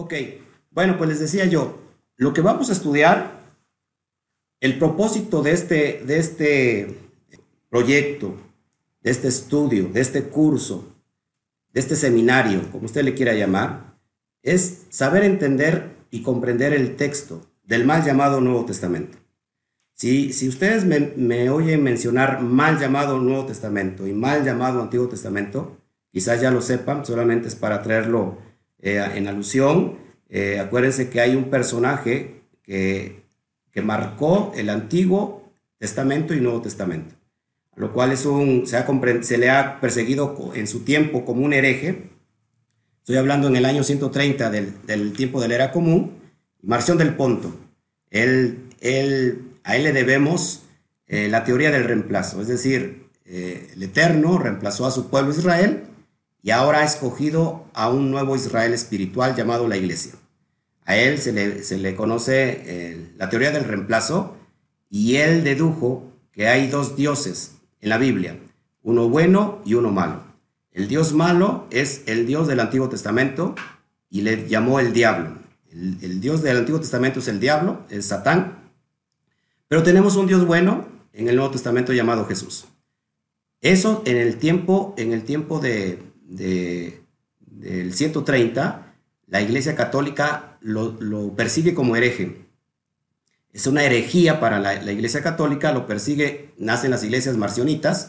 Ok, bueno, pues les decía yo, lo que vamos a estudiar, el propósito de este, de este proyecto, de este estudio, de este curso, de este seminario, como usted le quiera llamar, es saber entender y comprender el texto del mal llamado Nuevo Testamento. Si, si ustedes me, oyen mencionar mal llamado Nuevo Testamento y mal llamado Antiguo Testamento, quizás ya lo sepan, solamente es para traerlo eh, en alusión. Eh, acuérdense que hay un personaje que, que marcó el Antiguo Testamento y Nuevo Testamento, lo cual es un, se, le ha perseguido en su tiempo como un hereje. Estoy hablando en el año 130 del, del tiempo de la era común. Marción del Ponto. Él, él a él le debemos eh, la teoría del reemplazo, es decir, eh, el Eterno reemplazó a su pueblo Israel y ahora ha escogido a un nuevo Israel espiritual llamado la Iglesia. A él se le, conoce eh, la teoría del reemplazo y él dedujo que hay dos dioses en la Biblia, uno bueno y uno malo. El Dios malo es el Dios del Antiguo Testamento y le llamó el diablo. El, el Dios del Antiguo Testamento es el diablo, es Satán, pero tenemos un Dios bueno en el Nuevo Testamento llamado Jesús. Eso en el tiempo, en el tiempo de, del 130, la Iglesia Católica lo, persigue como hereje. Es una herejía para la, Iglesia Católica, lo persigue, nacen las iglesias marcionitas.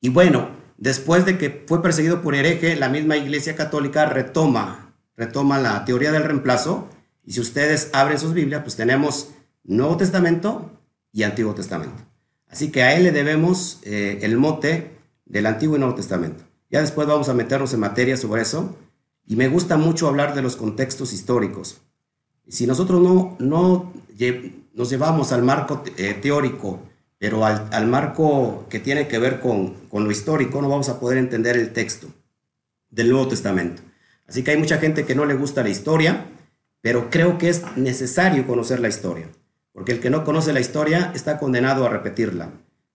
Y bueno, después de que fue perseguido por hereje, la misma Iglesia Católica retoma, retoma la teoría del reemplazo. Y si ustedes abren sus Biblias, pues tenemos Nuevo Testamento y Antiguo Testamento. Así que a él le debemos eh, el mote del Antiguo y Nuevo Testamento. Ya después vamos a meternos en materia sobre eso. Y me gusta mucho hablar de los contextos históricos. Si nosotros no, no nos llevamos al marco eh, teórico, pero al, al, marco que tiene que ver con, con lo histórico, no vamos a poder entender el texto del Nuevo Testamento. Así que hay mucha gente que no le gusta la historia, pero creo que es necesario conocer la historia porque el que no conoce la historia está condenado a repetirla.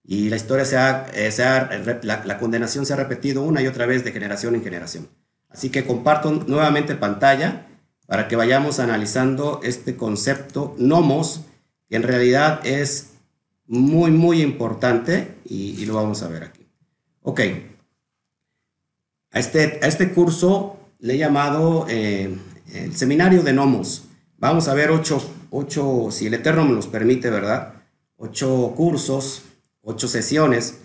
Y la historia se ha, eh, la, condenación se ha repetido una y otra vez de generación en generación. Así que comparto nuevamente pantalla para que vayamos analizando este concepto nomos, que en realidad es muy, muy importante y, lo vamos a ver aquí. Ok. A este, a este curso le he llamado eh, el seminario de nomos. Vamos a ver ocho ocho, si el Eterno me los permite, ¿verdad? Ocho cursos, ocho sesiones,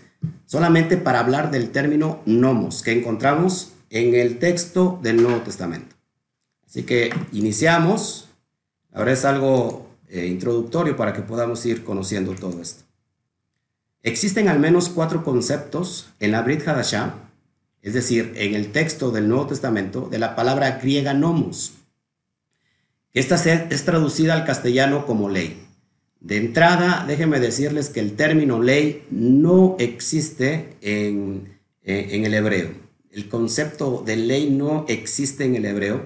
solamente para hablar del término nomos que encontramos en el texto del Nuevo Testamento. Así que iniciamos. Ahora es algo eh, introductorio para que podamos ir conociendo todo esto. Existen al menos cuatro conceptos en la Brit Hadashah, es decir, en el texto del Nuevo Testamento, de la palabra griega nomos esta es traducida al castellano como ley. De entrada, déjenme decirles que el término ley no existe en, el hebreo. El concepto de ley no existe en el hebreo.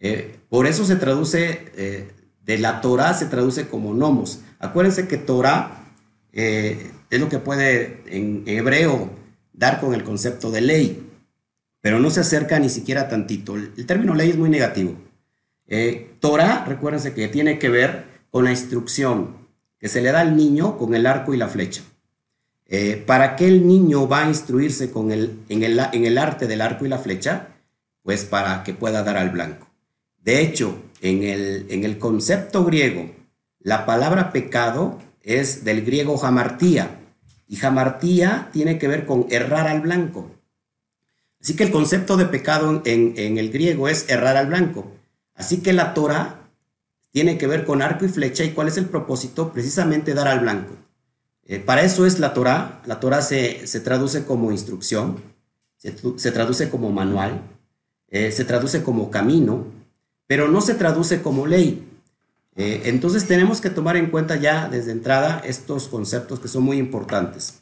Eh, por eso se traduce, eh, de la Torah se traduce como nomos. Acuérdense que Torah eh, es lo que puede en hebreo dar con el concepto de ley, pero no se acerca ni siquiera tantito. El término ley es muy negativo. Eh, Torah, recuérdense que tiene que ver con la instrucción que se le da al niño con el arco y la flecha. Eh, ¿Para qué el niño va a instruirse con el, en, el, arte del arco y la flecha? Pues para que pueda dar al blanco. De hecho, en el, en el concepto griego, la palabra pecado es del griego jamartía, y jamartía tiene que ver con errar al blanco. Así que el concepto de pecado en, en el griego es errar al blanco. Así que la Torah tiene que ver con arco y flecha y cuál es el propósito, precisamente dar al blanco. Eh, para eso es la Torah. La Torah se, traduce como instrucción, se, traduce como manual, eh, se traduce como camino, pero no se traduce como ley. Eh, entonces tenemos que tomar en cuenta ya desde entrada estos conceptos que son muy importantes.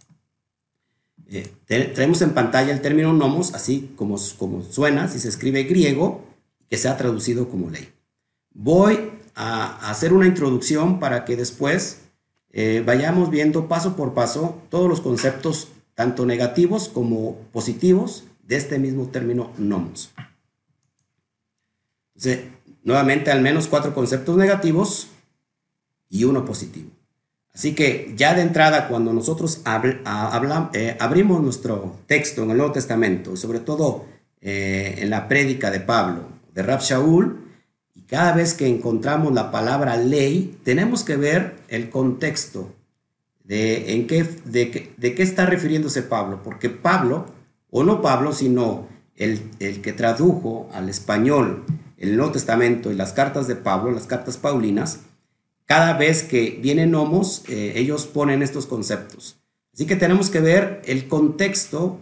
tenemos en pantalla el término nomos, así como, como suena, si se escribe griego, que se ha traducido como ley. Voy a hacer una introducción para que después eh, vayamos viendo paso por paso todos los conceptos, tanto negativos como positivos, de este mismo término nomos. Entonces, nuevamente al menos cuatro conceptos negativos y uno positivo. Así que ya de entrada, cuando nosotros eh, abrimos nuestro texto en el Nuevo Testamento, sobre todo eh, en la prédica de Pablo, de Rab Shaul, cada vez que encontramos la palabra ley, tenemos que ver el contexto de, en qué, de, qué está refiriéndose Pablo, porque Pablo, o no Pablo, sino el, el que tradujo al español el Nuevo Testamento y las cartas de Pablo, las cartas paulinas, cada vez que vienen homos, eh, ellos ponen estos conceptos. Así que tenemos que ver el contexto,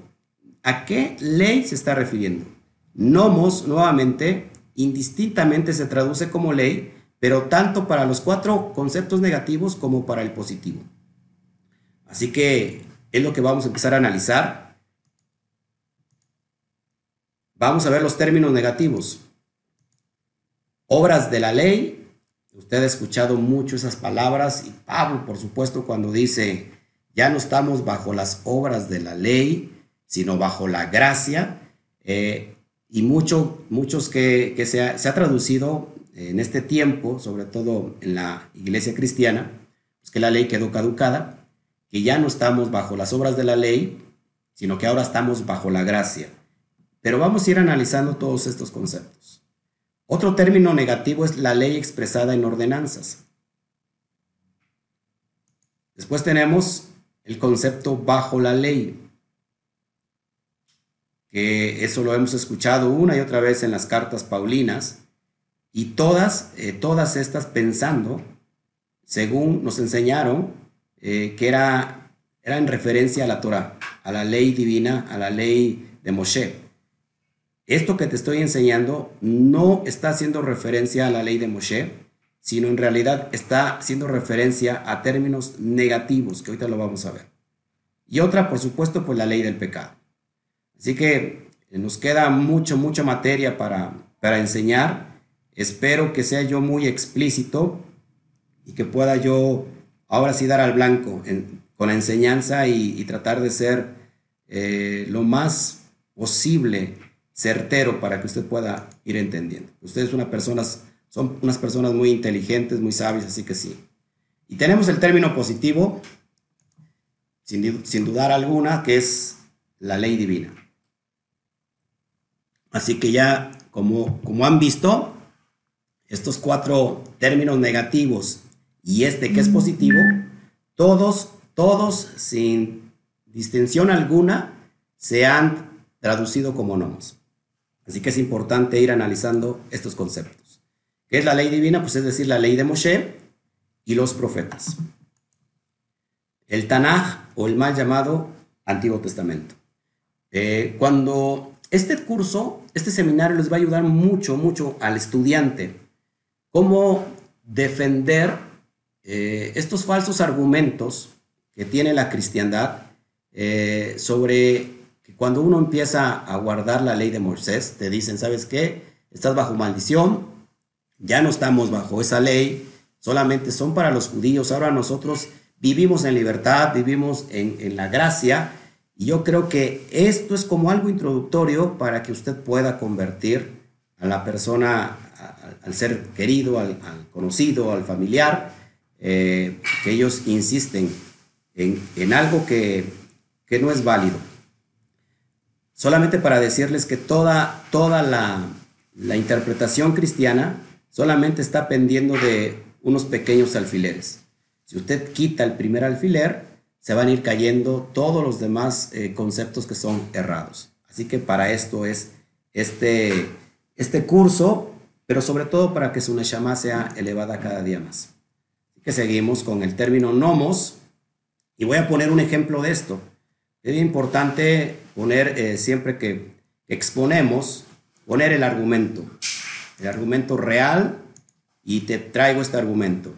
a qué ley se está refiriendo. Nomos, nuevamente, indistintamente se traduce como ley, pero tanto para los cuatro conceptos negativos como para el positivo. Así que es lo que vamos a empezar a analizar. Vamos a ver los términos negativos. Obras de la ley, Usted ha escuchado mucho esas palabras y Pablo, por supuesto, cuando dice, ya no estamos bajo las obras de la ley, sino bajo la gracia. Eh, y mucho, muchos que, se, ha, traducido en este tiempo, sobre todo en la iglesia cristiana, es que la ley quedó caducada, que ya no estamos bajo las obras de la ley, sino que ahora estamos bajo la gracia. Pero vamos a ir analizando todos estos conceptos. Otro término negativo es la ley expresada en ordenanzas. Después tenemos el concepto bajo la ley, que eso lo hemos escuchado una y otra vez en las cartas paulinas, y todas, eh, todas estas pensando, según nos enseñaron, eh, que era, era en referencia a la Torah, a la ley divina, a la ley de Moshe. Esto que te estoy enseñando no está haciendo referencia a la ley de Moshe, sino en realidad está haciendo referencia a términos negativos, que ahorita lo vamos a ver. Y otra, por supuesto, pues la ley del pecado. Así que nos queda mucho, mucha materia para, para enseñar. Espero que sea yo muy explícito y que pueda yo ahora sí dar al blanco con la enseñanza y, tratar de ser eh, lo más posible certero para que usted pueda ir entendiendo. Ustedes una personas, son unas personas muy inteligentes, muy sabias, así que sí. Y tenemos el término positivo, sin, sin dudar alguna, que es la ley divina. Así que ya, como, como han visto, estos cuatro términos negativos y este que es positivo, todos, todos, sin distinción alguna, se han traducido como nomos. Así que es importante ir analizando estos conceptos. ¿Qué es la ley divina? Pues es decir, la ley de Moshe y los profetas. El Tanaj o el mal llamado Antiguo Testamento. Eh, cuando este curso, este seminario les va a ayudar mucho, mucho al estudiante cómo defender eh, estos falsos argumentos que tiene la cristiandad eh, sobre cuando uno empieza a guardar la ley de Moisés, te dicen, ¿sabes qué? Estás bajo maldición, ya no estamos bajo esa ley, solamente son para los judíos, ahora nosotros vivimos en libertad, vivimos en, la gracia, y yo creo que esto es como algo introductorio para que usted pueda convertir a la persona, al ser querido, al, conocido, al familiar, eh, que ellos insisten en, algo que, que no es válido solamente para decirles que toda, toda la, interpretación cristiana solamente está pendiendo de unos pequeños alfileres. Si usted quita el primer alfiler, se van a ir cayendo todos los demás eh, conceptos que son errados. Así que para esto es este, este curso, pero sobre todo para que su Neshama sea elevada cada día más. Así que seguimos con el término nomos y voy a poner un ejemplo de esto. Es importante poner eh, siempre que exponemos, poner el argumento, el argumento real y te traigo este argumento.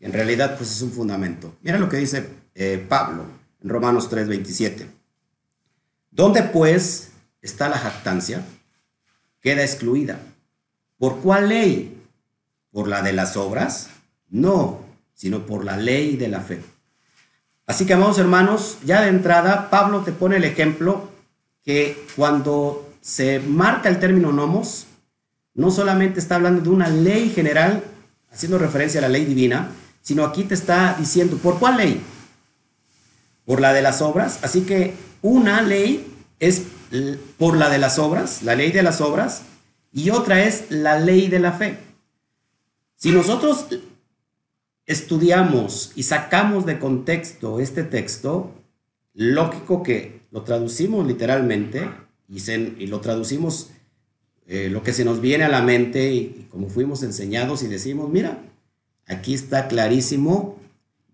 En realidad, pues es un fundamento. Mira lo que dice eh, Pablo en Romanos 3:27. ¿Dónde pues está la jactancia? Queda excluida. ¿Por cuál ley? ¿Por la de las obras? No, sino por la ley de la fe. Así que, amados hermanos, ya de entrada, Pablo te pone el ejemplo que cuando se marca el término nomos, no solamente está hablando de una ley general, haciendo referencia a la ley divina, sino aquí te está diciendo, ¿por cuál ley? Por la de las obras. Así que una ley es por la de las obras, la ley de las obras, y otra es la ley de la fe. Si nosotros estudiamos y sacamos de contexto este texto, lógico que lo traducimos literalmente y, y lo traducimos eh, lo que se nos viene a la mente y, como fuimos enseñados y decimos, mira, aquí está clarísimo,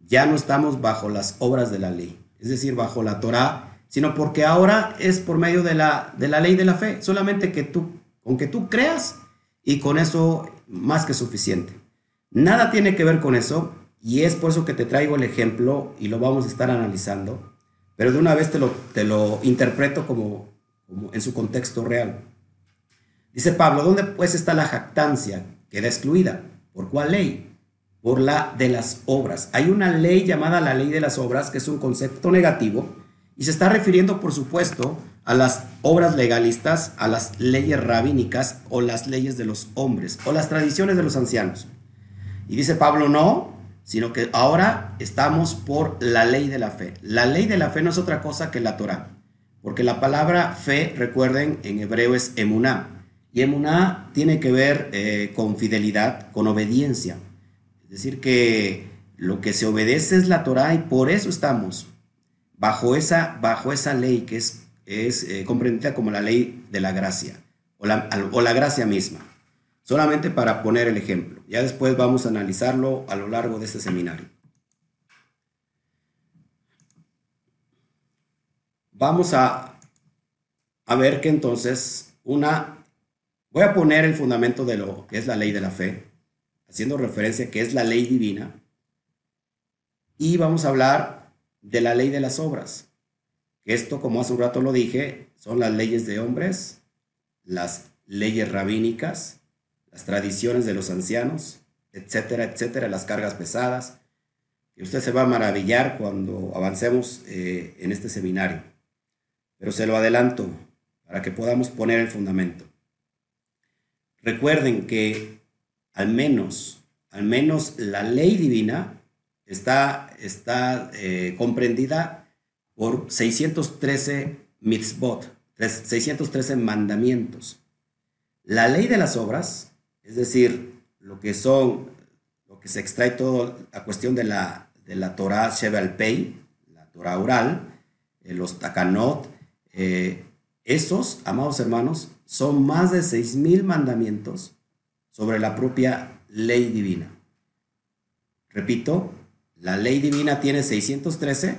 ya no estamos bajo las obras de la ley, es decir, bajo la Torah, sino porque ahora es por medio de la, de la ley de la fe, solamente que tú, con que tú creas y con eso más que suficiente. Nada tiene que ver con eso y es por eso que te traigo el ejemplo y lo vamos a estar analizando, pero de una vez te lo, te lo interpreto como, como en su contexto real. Dice Pablo, ¿dónde pues está la jactancia? Queda excluida. ¿Por cuál ley? Por la de las obras. Hay una ley llamada la ley de las obras, que es un concepto negativo, y se está refiriendo, por supuesto, a las obras legalistas, a las leyes rabínicas o las leyes de los hombres o las tradiciones de los ancianos. Y dice Pablo, no, sino que ahora estamos por la ley de la fe. La ley de la fe no es otra cosa que la Torah, porque la palabra fe, recuerden, en hebreo es emuná, y emuná tiene que ver eh, con fidelidad, con obediencia. Es decir, que lo que se obedece es la Torah y por eso estamos bajo esa, bajo esa ley que es, es eh, comprendida como la ley de la gracia o la, o la gracia misma. Solamente para poner el ejemplo. Ya después vamos a analizarlo a lo largo de este seminario. Vamos a, a ver que entonces una Voy a poner el fundamento de lo que es la ley de la fe, haciendo referencia que es la ley divina. Y vamos a hablar de la ley de las obras. Esto, como hace un rato lo dije, son las leyes de hombres, las leyes rabínicas, las tradiciones de los ancianos, etcétera, etcétera, las cargas pesadas. Y usted se va a maravillar cuando avancemos eh, en este seminario. Pero se lo adelanto para que podamos poner el fundamento. Recuerden que al menos, al menos la ley divina está, está eh, comprendida por 613 mitzvot, 613 mandamientos. La ley de las obras, es decir, lo que son, lo que se extrae todo la cuestión de la, de la Torah Sheval Pei, la Torah oral, eh, los Takanot, eh, esos, amados hermanos, son más de seis mil mandamientos sobre la propia ley divina. Repito, la ley divina tiene 613,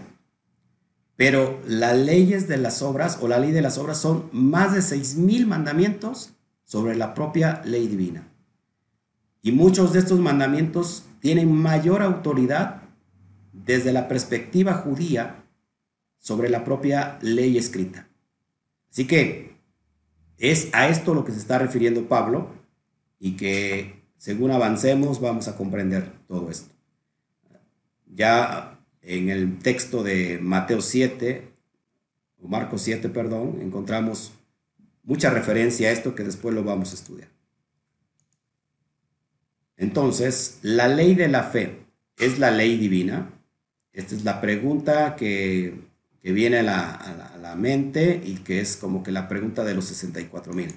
pero las leyes de las obras o la ley de las obras son más de seis mil mandamientos sobre la propia ley divina. Y muchos de estos mandamientos tienen mayor autoridad desde la perspectiva judía sobre la propia ley escrita. Así que es a esto lo que se está refiriendo Pablo y que según avancemos vamos a comprender todo esto. Ya en el texto de Mateo 7, o Marcos 7, perdón, encontramos mucha referencia a esto que después lo vamos a estudiar. Entonces, la ley de la fe es la ley divina. Esta es la pregunta que que viene a la, mente y que es como que la pregunta de los 64 mil.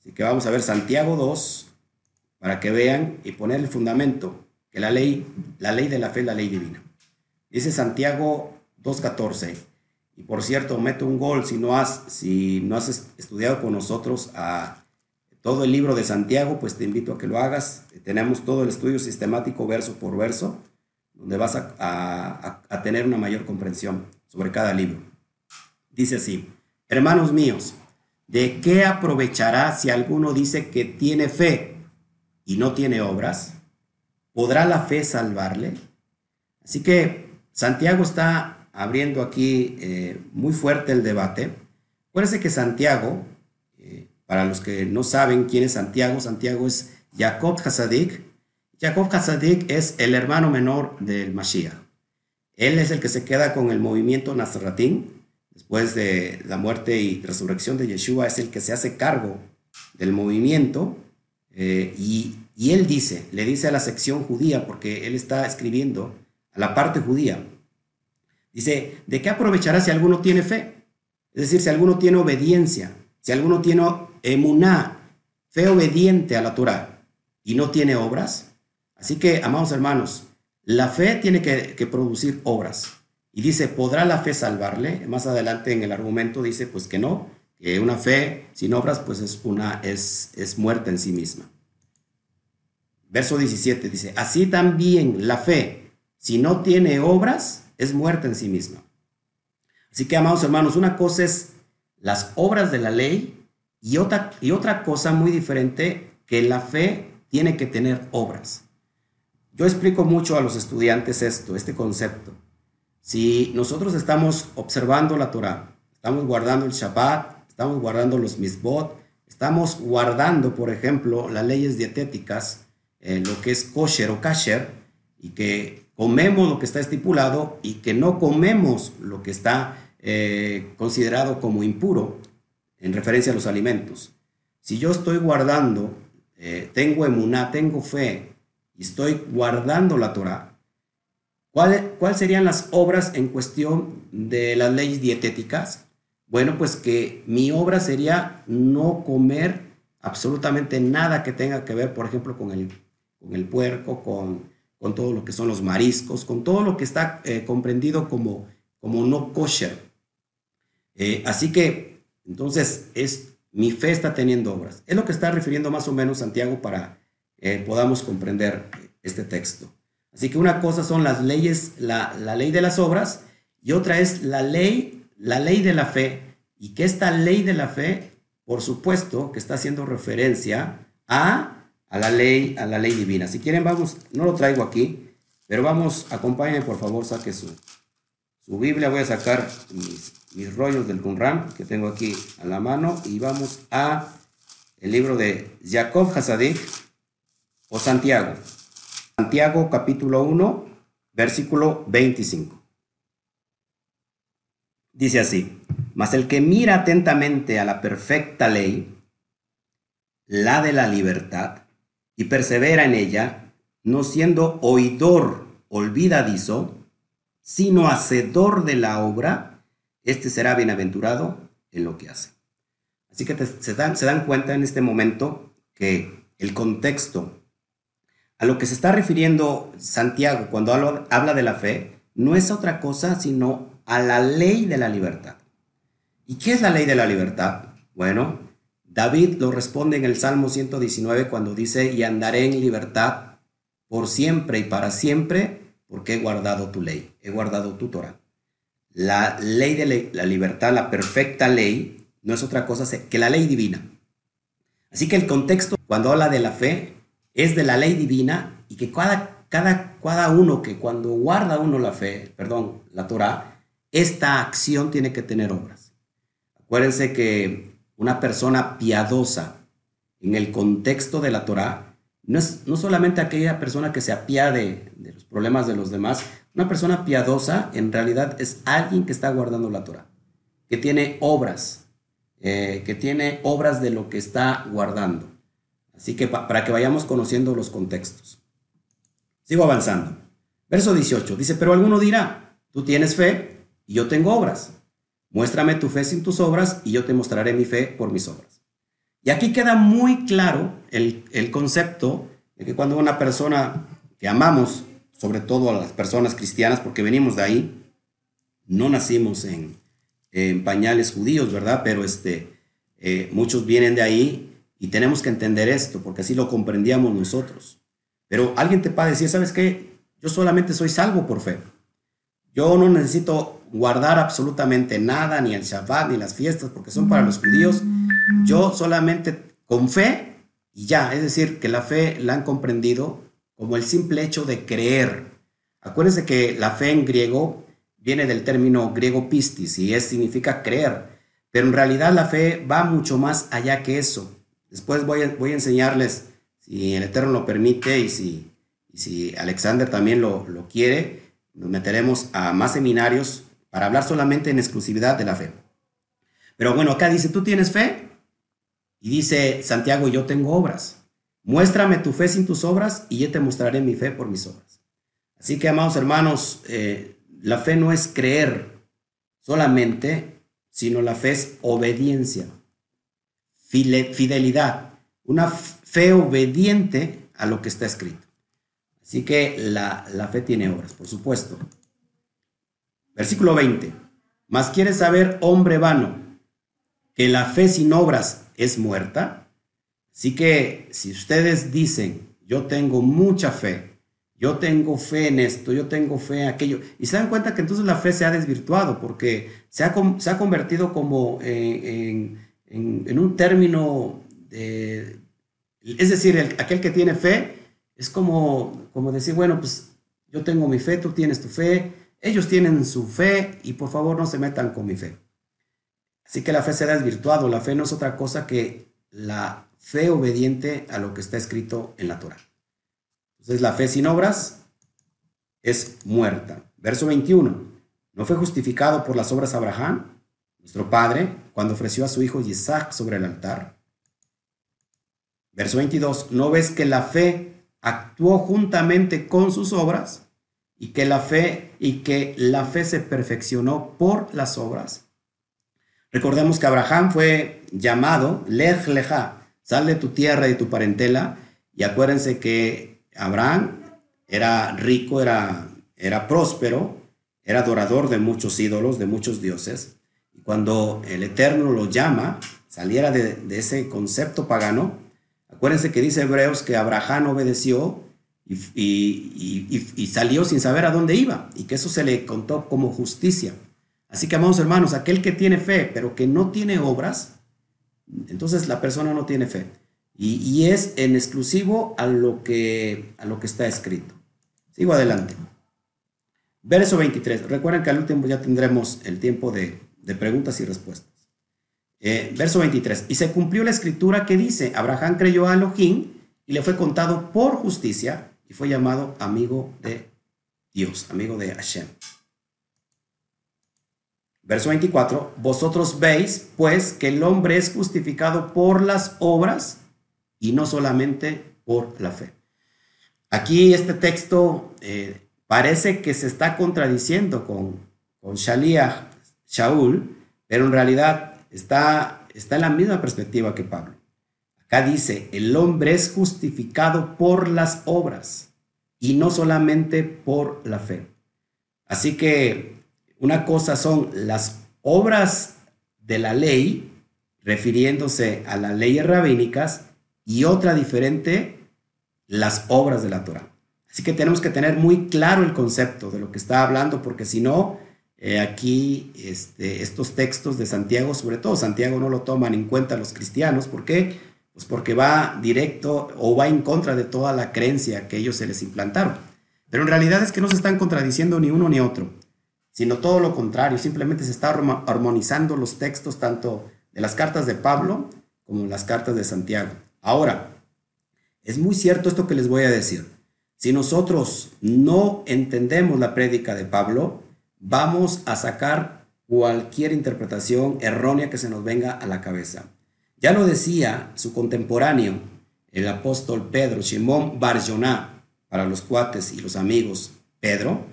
Así que vamos a ver Santiago 2 para que vean y poner el fundamento que la ley, la ley de la fe es la ley divina. Dice Santiago 2.14. Y por cierto, meto un gol si no has, si no has estudiado con nosotros a todo el libro de Santiago, pues te invito a que lo hagas. Tenemos todo el estudio sistemático verso por verso, donde vas a tener una mayor comprensión sobre cada libro. Dice así, hermanos míos, ¿de qué aprovechará si alguno dice que tiene fe y no tiene obras? ¿Podrá la fe salvarle? Así que Santiago está abriendo aquí eh, muy fuerte el debate. Acuérdense que Santiago, eh, para los que no saben quién es Santiago, Santiago es Jacob Hasadik. Jacob Hasadik es el hermano menor del Mashiach. Él es el que se queda con el movimiento Nazaratín. Después de la muerte y resurrección de Yeshua, es el que se hace cargo del movimiento eh, y, él dice, le dice a la sección judía, porque él está escribiendo a la parte judía, dice, ¿de qué aprovechará si alguno tiene fe? Es decir, si alguno tiene obediencia, si alguno tiene emuná, fe obediente a la Torah, y no tiene obras. Así que, amados hermanos, la fe tiene que, producir obras. Y dice, ¿podrá la fe salvarle? Más adelante en el argumento dice, pues que no, que una fe sin obras, pues es, una, es, es muerta en sí misma. Verso 17 dice, así también la fe, si no tiene obras, es muerta en sí misma. Así que, amados hermanos, una cosa es las obras de la ley y otra, y otra cosa muy diferente, que la fe tiene que tener obras. Yo explico mucho a los estudiantes esto, este concepto. Si nosotros estamos observando la Torah, estamos guardando el Shabbat, estamos guardando los misbot, estamos guardando, por ejemplo, las leyes dietéticas, eh, lo que es kosher o kasher, y que comemos lo que está estipulado y que no comemos lo que está eh, considerado como impuro en referencia a los alimentos. Si yo estoy guardando, eh, tengo emuná, tengo fe y estoy guardando la Torah, ¿cuáles cuál serían las obras en cuestión de las leyes dietéticas? Bueno, pues que mi obra sería no comer absolutamente nada que tenga que ver, por ejemplo, con el, con el puerco, con, con todo lo que son los mariscos, con todo lo que está eh, comprendido como, como no kosher. Eh, así que, entonces, es, mi fe está teniendo obras. Es lo que está refiriendo más o menos Santiago para eh, podamos comprender este texto. Así que una cosa son las leyes, la, la, ley de las obras, y otra es la ley, la ley de la fe, y que esta ley de la fe, por supuesto, que está haciendo referencia a, a la ley, a la ley divina. Si quieren, vamos, no lo traigo aquí, pero vamos, acompáñenme, por favor, saque su, su Biblia. Voy a sacar mis mis rollos del Qumran que tengo aquí a la mano y vamos a el libro de Jacob Hasadik o Santiago. Santiago capítulo 1, versículo 25. Dice así, mas el que mira atentamente a la perfecta ley, la de la libertad, y persevera en ella, no siendo oidor olvidadizo, sino hacedor de la obra, este será bienaventurado en lo que hace. Así que se, dan, se dan cuenta en este momento que el contexto a lo que se está refiriendo Santiago cuando habla de la fe no es otra cosa sino a la ley de la libertad. ¿Y qué es la ley de la libertad? Bueno, David lo responde en el Salmo 119 cuando dice, y andaré en libertad por siempre y para siempre, porque he guardado tu ley, he guardado tu Torah. La ley de la libertad, la perfecta ley, no es otra cosa que la ley divina. Así que el contexto cuando habla de la fe es de la ley divina y que cada, cada, cada uno que cuando guarda uno la fe, perdón, la Torah, esta acción tiene que tener obras. Acuérdense que una persona piadosa en el contexto de la Torah no es no solamente aquella persona que se apiade de los problemas de los demás, una persona piadosa en realidad es alguien que está guardando la Torah, que tiene obras, eh, que tiene obras de lo que está guardando. Así que para que vayamos conociendo los contextos. Sigo avanzando. Verso 18 dice, pero alguno dirá, tú tienes fe y yo tengo obras. Muéstrame tu fe sin tus obras y yo te mostraré mi fe por mis obras. Y aquí queda muy claro el, el concepto de que cuando una persona que amamos sobre todo a las personas cristianas, porque venimos de ahí, no nacimos en, pañales judíos, ¿verdad? Pero este, eh, muchos vienen de ahí y tenemos que entender esto, porque así lo comprendíamos nosotros. Pero alguien te puede decir, ¿sabes qué? Yo solamente soy salvo por fe. Yo no necesito guardar absolutamente nada, ni el Shabbat, ni las fiestas, porque son para los judíos. Yo solamente con fe y ya, es decir, que la fe la han comprendido como el simple hecho de creer. Acuérdense que la fe en griego viene del término griego pistis y es, significa creer, pero en realidad la fe va mucho más allá que eso. Después voy a, voy a enseñarles, si el Eterno lo permite y si, si Alexander también lo, lo quiere, nos meteremos a más seminarios para hablar solamente en exclusividad de la fe. Pero bueno, acá dice, tú tienes fe y dice Santiago, yo tengo obras. muéstrame tu fe sin tus obras y yo te mostraré mi fe por mis obras. Así que, amados hermanos, eh, la fe no es creer solamente, sino la fe es obediencia, fidelidad, una fe obediente a lo que está escrito. Así que la, la fe tiene obras, por supuesto. Versículo 20. Mas quieres saber, hombre vano, que la fe sin obras es muerta. Así que si ustedes dicen, yo tengo mucha fe, yo tengo fe en esto, yo tengo fe en aquello, y se dan cuenta que entonces la fe se ha desvirtuado porque se ha, se ha convertido como en, un término, de, es decir, aquel que tiene fe es como, como decir, bueno, pues yo tengo mi fe, tú tienes tu fe, ellos tienen su fe y por favor no se metan con mi fe. Así que la fe se ha desvirtuado. La fe no es otra cosa que la fe obediente a lo que está escrito en la Torah. Entonces la fe sin obras es muerta. Verso 21. ¿No fue justificado por las obras Abraham, nuestro padre, cuando ofreció a su hijo Isaac sobre el altar? Verso 22. ¿No ves que la fe actuó juntamente con sus obras? y que la fe y que la fe se perfeccionó por las obras. Recordemos que Abraham fue llamado Lej Leja, sal de tu tierra y tu parentela, y acuérdense que Abraham era rico, era, era próspero, era adorador de muchos ídolos, de muchos dioses, cuando el Eterno lo llama, saliera de, ese concepto pagano, acuérdense que dice Hebreos que Abraham obedeció y, salió sin saber a dónde iba y que eso se le contó como justicia. Así que, amados hermanos, aquel que tiene fe pero que no tiene obras, entonces la persona no tiene fe. Y, es en exclusivo a lo, que, a lo que está escrito. Sigo adelante. Verso 23. Recuerden que al último ya tendremos el tiempo de, preguntas y respuestas. Eh, verso 23. Y se cumplió la escritura que dice, Abraham creyó a Elohim y le fue contado por justicia y fue llamado amigo de Dios, amigo de Hashem. Verso 24, vosotros veis pues que el hombre es justificado por las obras y no solamente por la fe. Aquí este texto eh, parece que se está contradiciendo con, con Shaul, pero en realidad está, está en la misma perspectiva que Pablo. Acá dice, el hombre es justificado por las obras y no solamente por la fe. Así que una cosa son las obras de la ley, refiriéndose a las leyes rabínicas, y otra diferente, las obras de la Torah. Así que tenemos que tener muy claro el concepto de lo que está hablando, porque si no, eh, aquí este, estos textos de Santiago, sobre todo Santiago no lo toman en cuenta los cristianos, ¿por qué? Pues porque va directo o va en contra de toda la creencia que ellos se les implantaron. Pero en realidad es que no se están contradiciendo ni uno ni otro, sino todo lo contrario, simplemente se está armonizando los textos tanto de las cartas de Pablo como las cartas de Santiago. Ahora, es muy cierto esto que les voy a decir. Si nosotros no entendemos la prédica de Pablo, vamos a sacar cualquier interpretación errónea que se nos venga a la cabeza. Ya lo decía su contemporáneo, el apóstol Pedro, Shimon Barjoná, para los cuates y los amigos Pedro.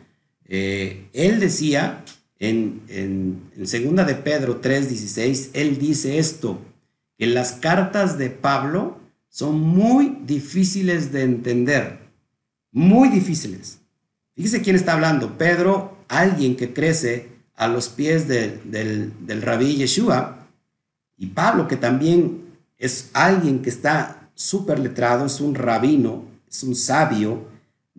Eh, él decía en, en, segunda de Pedro 3:16, él dice esto, que las cartas de Pablo son muy difíciles de entender, muy difíciles. Fíjese quién está hablando, Pedro, alguien que crece a los pies del, del rabí Yeshua, y Pablo, que también es alguien que está súper letrado, es un rabino, es un sabio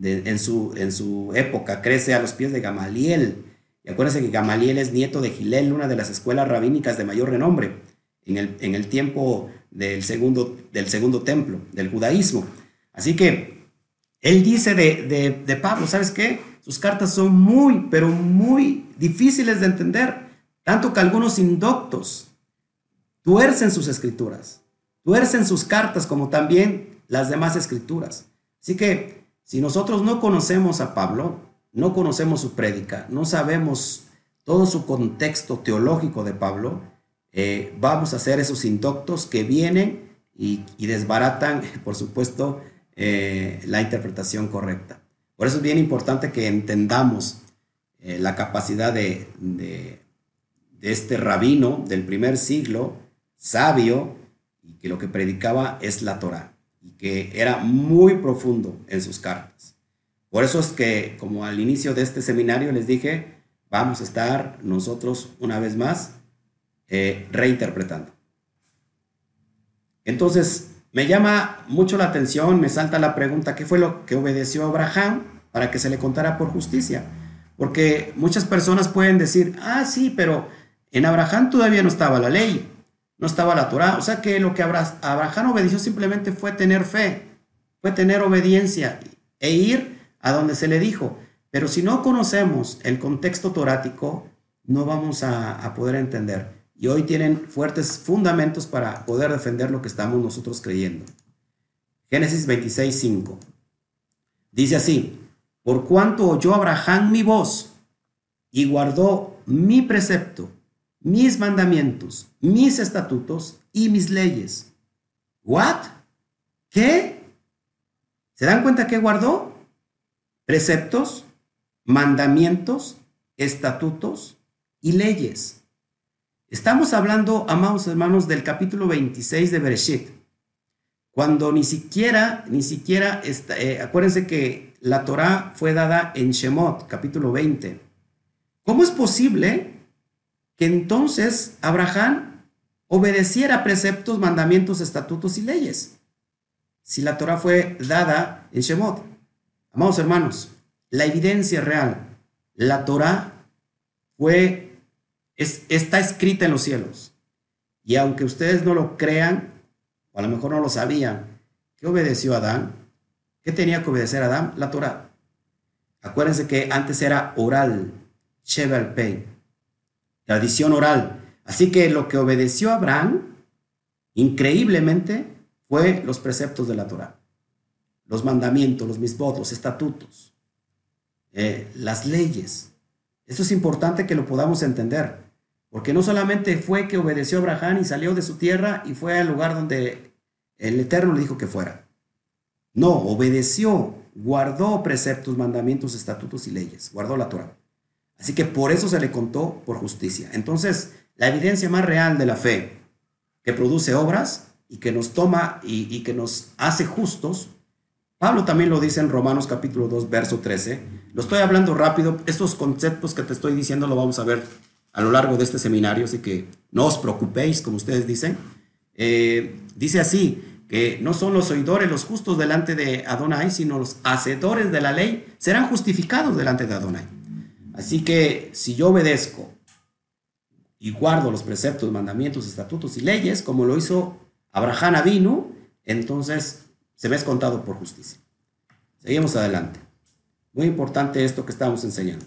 en, su, en su época, crece a los pies de Gamaliel. Y acuérdense que Gamaliel es nieto de Gilel, una de las escuelas rabínicas de mayor renombre en el, en el tiempo del segundo, del segundo templo, del judaísmo. Así que él dice de, de Pablo, ¿sabes qué? Sus cartas son muy, pero muy difíciles de entender, tanto que algunos indoctos tuercen sus escrituras, tuercen sus cartas como también las demás escrituras. Así que si nosotros no conocemos a Pablo, no conocemos su prédica, no sabemos todo su contexto teológico de Pablo, eh, vamos a ser esos indoctos que vienen y, desbaratan, por supuesto, eh, la interpretación correcta. Por eso es bien importante que entendamos eh, la capacidad de, este rabino del primer siglo, sabio, y que lo que predicaba es la Torah, y que era muy profundo en sus cartas. Por eso es que, como al inicio de este seminario les dije, vamos a estar nosotros una vez más eh, reinterpretando. Entonces, me llama mucho la atención, me salta la pregunta, ¿qué fue lo que obedeció Abraham para que se le contara por justicia? Porque muchas personas pueden decir, ah, sí, pero en Abraham todavía no estaba la ley, no estaba la Torah. O sea que lo que Abraham obedeció simplemente fue tener fe, fue tener obediencia e ir a donde se le dijo. Pero si no conocemos el contexto torático, no vamos a, poder entender. Y hoy tienen fuertes fundamentos para poder defender lo que estamos nosotros creyendo. Génesis 26, 5. Dice así, por cuanto oyó Abraham mi voz y guardó mi precepto, mis mandamientos, mis estatutos y mis leyes. ¿What? ¿Qué? ¿Se dan cuenta que guardó? Preceptos, mandamientos, estatutos y leyes. Estamos hablando, amados hermanos, del capítulo 26 de Bereshit, cuando ni siquiera, ni siquiera, eh, acuérdense que la Torah fue dada en Shemot, capítulo 20. ¿Cómo es posible que entonces Abraham obedeciera preceptos, mandamientos, estatutos y leyes? Si la Torah fue dada en Shemot. Amados hermanos, la evidencia real. La Torah fue, es, está escrita en los cielos. Y aunque ustedes no lo crean, o a lo mejor no lo sabían, ¿qué obedeció Adán? ¿Qué tenía que obedecer Adán? La Torah. Acuérdense que antes era oral, Shevel Pei, tradición oral. Así que lo que obedeció Abraham, increíblemente, fue los preceptos de la Torah, los mandamientos, los misbot, los estatutos. Eh, las leyes. Esto es importante que lo podamos entender, porque no solamente fue que obedeció Abraham y salió de su tierra y fue al lugar donde el Eterno le dijo que fuera. No, obedeció, guardó preceptos, mandamientos, estatutos y leyes, guardó la Torah. Así que por eso se le contó por justicia. Entonces, la evidencia más real de la fe que produce obras y que nos toma y, y que nos hace justos Pablo también lo dice en Romanos capítulo 2, verso 13. Lo estoy hablando rápido. Estos conceptos que te estoy diciendo lo vamos a ver a lo largo de este seminario, así que no os preocupéis, como ustedes dicen. Eh, dice así, que no son los oidores los justos delante de Adonai, sino los hacedores de la ley serán justificados delante de Adonai. Así que si yo obedezco y guardo los preceptos, mandamientos, estatutos y leyes, como lo hizo Abraham Avinu, entonces se me es contado por justicia. Seguimos adelante. Muy importante esto que estamos enseñando.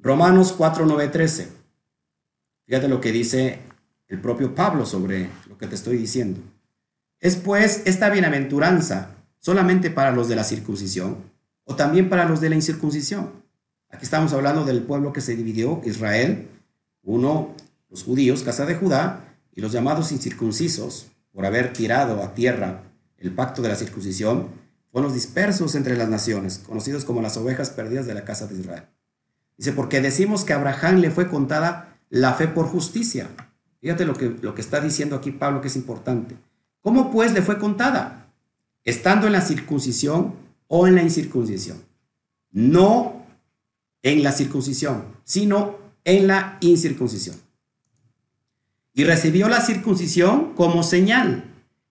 Romanos 4, 9, 13. Fíjate lo que dice el propio Pablo sobre lo que te estoy diciendo. ¿Es pues esta bienaventuranza solamente para los de la circuncisión o también para los de la incircuncisión? Aquí estamos hablando del pueblo que se dividió, Israel, uno, los judíos, casa de Judá, y los llamados incircuncisos, por haber tirado a tierra el pacto de la circuncisión, fueron los dispersos entre las naciones, conocidos como las ovejas perdidas de la casa de Israel. Dice, porque decimos que a Abraham le fue contada la fe por justicia. Fíjate lo que, lo que está diciendo aquí Pablo, que es importante. ¿Cómo pues le fue contada? Estando en la circuncisión o en la incircuncisión. No en la circuncisión, sino en la incircuncisión. Y recibió la circuncisión como señal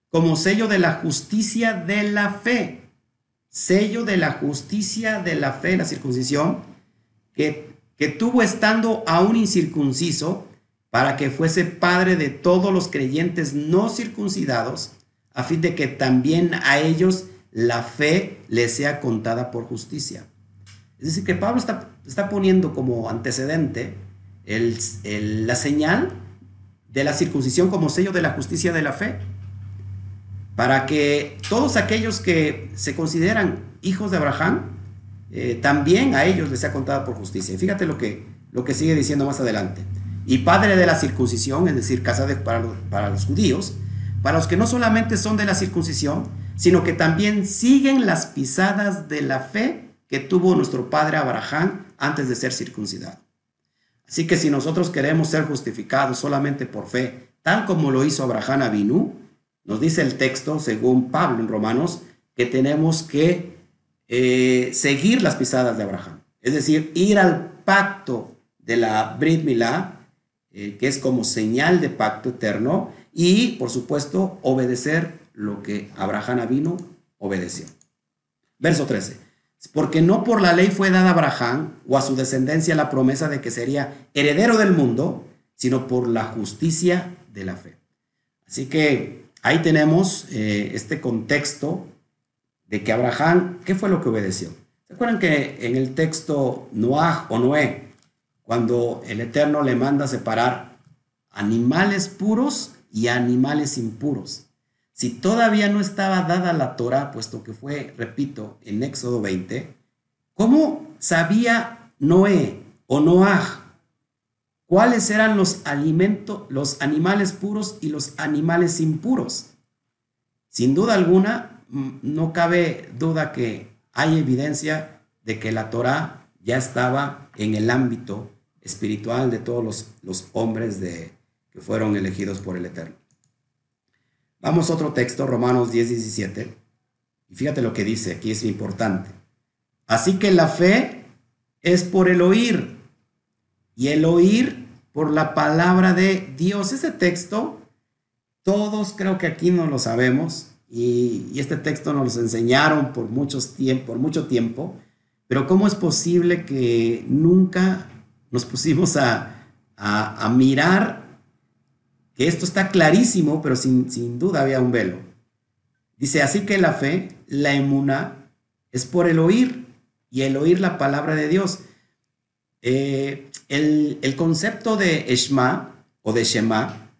como sello de la justicia de la fe. Sello de la justicia de la fe, la circuncisión, que, tuvo estando aún incircunciso, para que fuese padre de todos los creyentes no circuncidados, a fin de que también a ellos la fe les sea contada por justicia. Es decir, que Pablo está, está poniendo como antecedente la señal de la circuncisión como sello de la justicia de la fe para que todos aquellos que se consideran hijos de Abraham, eh, también a ellos les sea contada por justicia. Y fíjate lo que, lo que sigue diciendo más adelante. Y padre de la circuncisión, es decir, casa para, para los judíos, para los que no solamente son de la circuncisión, sino que también siguen las pisadas de la fe que tuvo nuestro padre Abraham antes de ser circuncidado. Así que si nosotros queremos ser justificados solamente por fe, tal como lo hizo Abraham Avinu, nos dice el texto, según Pablo en Romanos, que tenemos que eh, seguir las pisadas de Abraham. Es decir, ir al pacto de la Brit Milá, eh, que es como señal de pacto eterno, y por supuesto obedecer lo que Abraham vino obedeció. Verso 13. Porque no por la ley fue dada a Abraham o a su descendencia la promesa de que sería heredero del mundo, sino por la justicia de la fe. Así que ahí tenemos eh, este contexto de que Abraham, ¿qué fue lo que obedeció? ¿Se acuerdan que en el texto Noah o Noé, cuando el Eterno le manda separar animales puros y animales impuros? Si todavía no estaba dada la Torah, puesto que fue, repito, en Éxodo 20, ¿cómo sabía Noé o Noah cuáles eran los alimentos, los animales puros y los animales impuros? Sin duda alguna, no cabe duda que hay evidencia de que la Torah ya estaba en el ámbito espiritual de todos los, los hombres de, que fueron elegidos por el Eterno. Vamos a otro texto, Romanos 10, 17. Y fíjate lo que dice, aquí es importante. Así que la fe es por el oír y el oír por la palabra de Dios. Ese texto, todos creo que aquí no lo sabemos y, este texto nos lo enseñaron por, muchos por mucho tiempo, pero ¿cómo es posible que nunca nos pusimos a, a, mirar que esto está clarísimo, pero sin, duda había un velo. Dice, así que la fe, la emuna, es por el oír y el oír la palabra de Dios. Eh, el, concepto de Eshma o de Shema,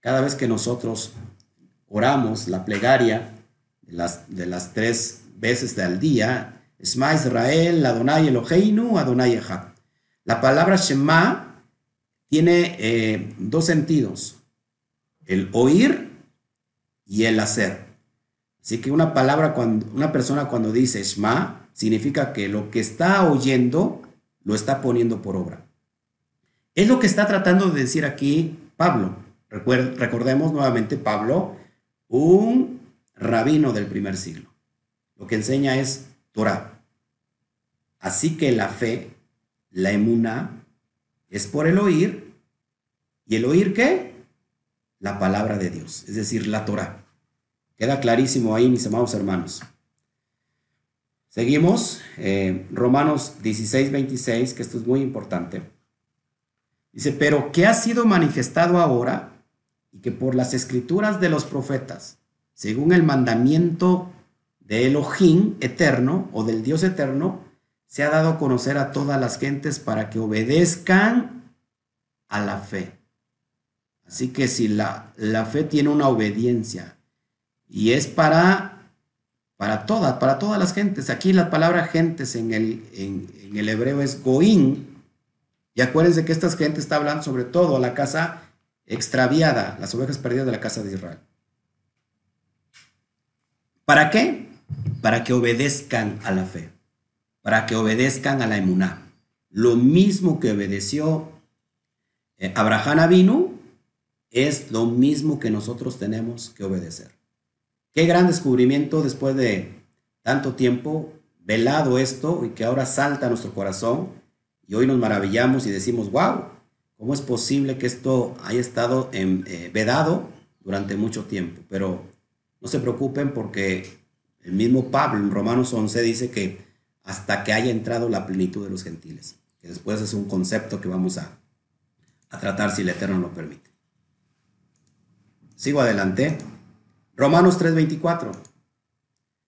cada vez que nosotros oramos la plegaria de las, de las tres veces al día, Shema Israel, Adonai Eloheinu, Adonai Echad. La palabra Shema tiene eh, dos sentidos el oír y el hacer. Así que una palabra, cuando, una persona cuando dice Shema, significa que lo que está oyendo lo está poniendo por obra. Es lo que está tratando de decir aquí Pablo. recordemos nuevamente Pablo, un rabino del primer siglo. Lo que enseña es Torah. Así que la fe, la emuna, es por el oír. ¿Y el oír qué? la palabra de Dios, es decir, la Torah. Queda clarísimo ahí, mis amados hermanos. Seguimos, eh, Romanos 16, 26, que esto es muy importante. Dice, pero ¿qué ha sido manifestado ahora y que por las escrituras de los profetas, según el mandamiento de Elohim eterno o del Dios eterno, se ha dado a conocer a todas las gentes para que obedezcan a la fe. Así que si la, la fe tiene una obediencia y es para, para todas, para todas las gentes. Aquí la palabra gentes en el, en, el hebreo es goín. Y acuérdense que estas gentes está hablando sobre todo a la casa extraviada, las ovejas perdidas de la casa de Israel. ¿Para qué? Para que obedezcan a la fe, para que obedezcan a la emuná. Lo mismo que obedeció eh, Abraham vino es lo mismo que nosotros tenemos que obedecer. Qué gran descubrimiento después de tanto tiempo velado esto y que ahora salta a nuestro corazón y hoy nos maravillamos y decimos, wow, ¿cómo es posible que esto haya estado eh, vedado durante mucho tiempo? Pero no se preocupen porque el mismo Pablo en Romanos 11 dice que hasta que haya entrado la plenitud de los gentiles, que después es un concepto que vamos a, a tratar si el Eterno lo permite. Sigo adelante. Romanos 3:24.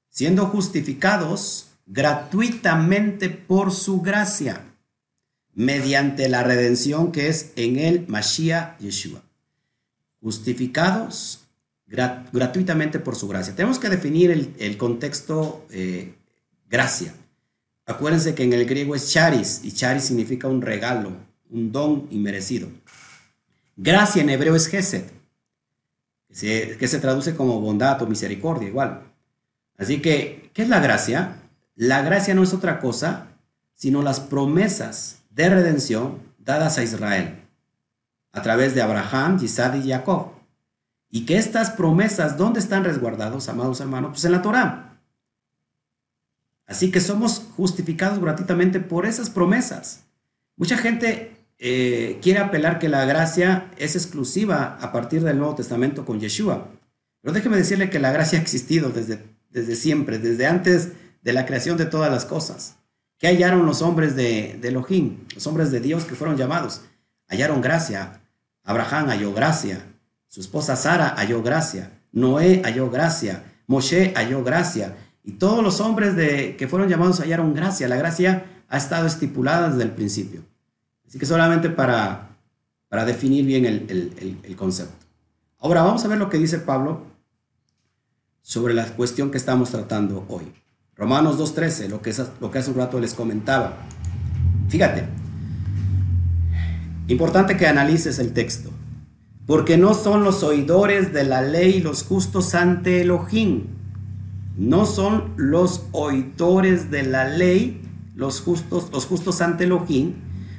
Siendo justificados gratuitamente por su gracia, mediante la redención que es en el Mashiach Yeshua. Justificados gratuitamente por su gracia. Tenemos que definir el, contexto eh, gracia. Acuérdense que en el griego es charis y charis significa un regalo, un don inmerecido. Gracia en hebreo es gesed que se, traduce como bondad o misericordia igual. Así que, ¿qué es la gracia? La gracia no es otra cosa sino las promesas de redención dadas a Israel a través de Abraham, Isaac y Jacob. Y que estas promesas, ¿dónde están resguardados, amados hermanos? Pues en la Torah. Así que somos justificados gratuitamente por esas promesas. Mucha gente eh, quiere apelar que la gracia es exclusiva a partir del Nuevo Testamento con Yeshua. Pero déjeme decirle que la gracia ha existido desde, desde siempre, desde antes de la creación de todas las cosas. ¿Qué hallaron los hombres de, Elohim, los hombres de Dios que fueron llamados? Hallaron gracia. Abraham halló gracia. Su esposa Sara halló gracia. Noé halló gracia. Moshe halló gracia. Y todos los hombres de, que fueron llamados hallaron gracia. La gracia ha estado estipulada desde el principio. Así que solamente para, para definir bien el, concepto. Ahora vamos a ver lo que dice Pablo sobre la cuestión que estamos tratando hoy. Romanos 2.13, lo, que lo que hace un rato les comentaba. Fíjate, importante que analices el texto porque no son los oidores de la ley los justos ante Elohim. No son los oidores de la ley los justos, los justos ante Elohim,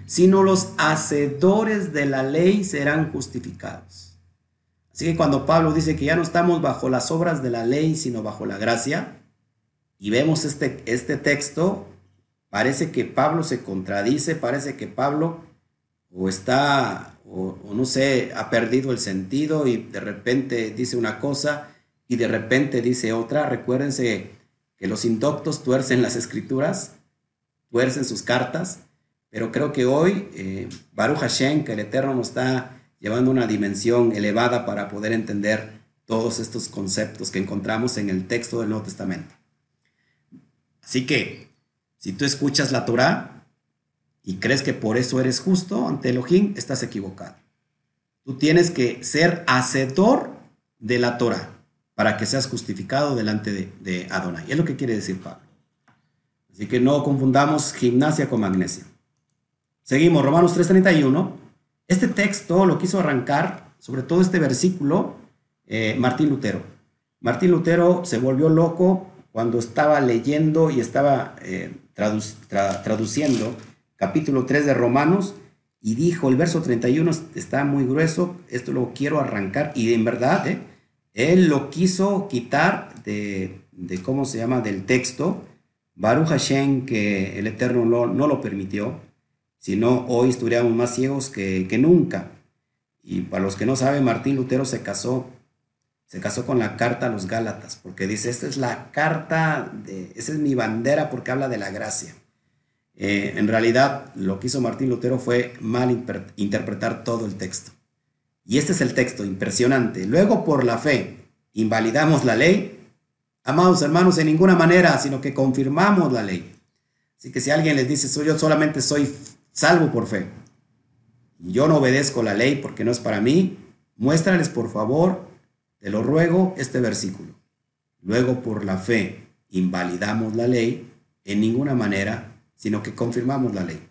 sino los hacedores de la ley serán justificados. Así que cuando Pablo dice que ya no estamos bajo las obras de la ley, sino bajo la gracia, y vemos este, este texto, parece que Pablo se contradice, parece que Pablo o está o, no sé, ha perdido el sentido y de repente dice una cosa y de repente dice otra. Recuérdense que los indoctos tuercen las escrituras, tuercen sus cartas, pero creo que hoy eh, Baruch Hashem, que el Eterno nos está llevando una dimensión elevada para poder entender todos estos conceptos que encontramos en el texto del Nuevo Testamento. Así que, si tú escuchas la Torah, y crees que por eso eres justo ante Elohim, estás equivocado. Tú tienes que ser hacedor de la Torah para que seas justificado delante de, Adonai. Es lo que quiere decir Pablo. Así que no confundamos gimnasia con magnesia. Seguimos, Romanos 3:31. Este texto lo quiso arrancar, sobre todo este versículo, eh, Martín Lutero. Martín Lutero se volvió loco cuando estaba leyendo y estaba eh, traduciendo capítulo 3 de Romanos y dijo, el verso 31 está muy grueso, esto lo quiero arrancar y en verdad, ¿eh? él lo quiso quitar de, ¿cómo se llama?, del texto. Baruch Hashem, que el Eterno no, no lo permitió, sino hoy estuviéramos más ciegos que, que nunca. Y para los que no saben, Martín Lutero se casó, se casó con la carta a los Gálatas, porque dice, esta es la carta, de, esa es mi bandera porque habla de la gracia. Eh, en realidad, lo que hizo Martín Lutero fue mal interpretar todo el texto. Y este es el texto, impresionante. Luego, por la fe, invalidamos la ley. Amados hermanos, en ninguna manera, sino que confirmamos la ley. Así que si alguien les dice, yo solamente soy salvo por fe, yo no obedezco la ley porque no es para mí, muéstrales por favor, te lo ruego, este versículo. Luego, por la fe, invalidamos la ley, en ninguna manera sino que confirmamos la ley.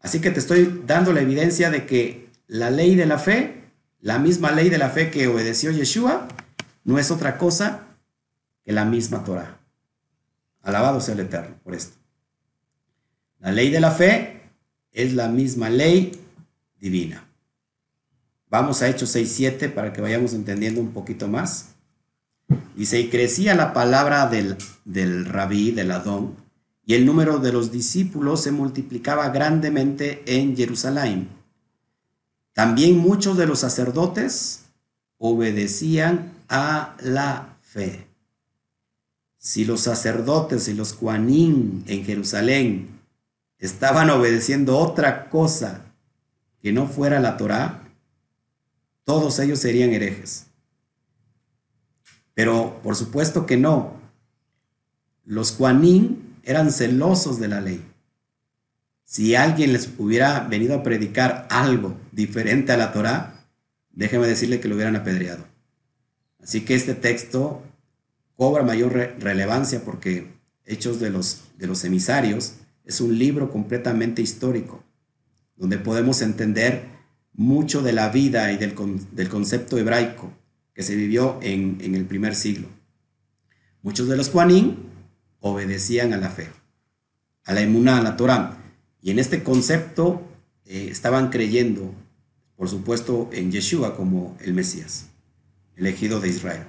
Así que te estoy dando la evidencia de que la ley de la fe, la misma ley de la fe que obedeció Yeshua, no es otra cosa que la misma Torah. Alabado sea el Eterno por esto. La ley de la fe es la misma ley divina. Vamos a Hechos 6.7 para que vayamos entendiendo un poquito más. Dice, y crecía la palabra del, del rabí, del Adón, y el número de los discípulos se multiplicaba grandemente en Jerusalén. También muchos de los sacerdotes obedecían a la fe. Si los sacerdotes y los cuanín en Jerusalén estaban obedeciendo otra cosa que no fuera la Torá, todos ellos serían herejes. Pero por supuesto que no. Los cuanín eran celosos de la ley. Si alguien les hubiera venido a predicar algo diferente a la Torá, déjeme decirle que lo hubieran apedreado. Así que este texto cobra mayor relevancia porque Hechos de los, de los emisarios es un libro completamente histórico, donde podemos entender mucho de la vida y del, del concepto hebraico que se vivió en, el primer siglo. Muchos de los Juanín obedecían a la fe, a la emuná, a la Torah. Y en este concepto eh, estaban creyendo, por supuesto, en Yeshua como el Mesías, elegido de Israel.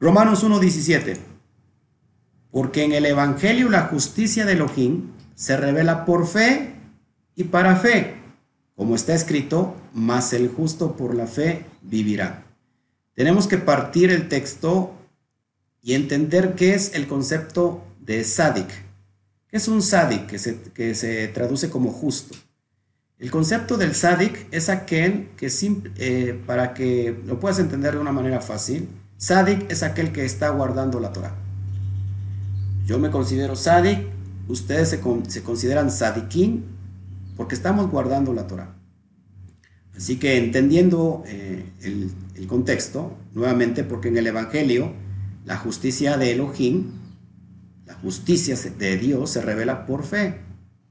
Romanos 1.17. Porque en el Evangelio la justicia de Elohim se revela por fe y para fe, como está escrito, mas el justo por la fe vivirá. Tenemos que partir el texto y entender qué es el concepto de sadik. ¿Qué es un sadik que se, que se traduce como justo? El concepto del sadik es aquel que, eh, para que lo puedas entender de una manera fácil, sadik es aquel que está guardando la Torah. Yo me considero sadik, ustedes se, se consideran sadikin porque estamos guardando la Torah. Así que entendiendo eh, el, el, contexto, nuevamente, porque en el Evangelio la justicia de Elohim, la justicia de Dios se revela por fe,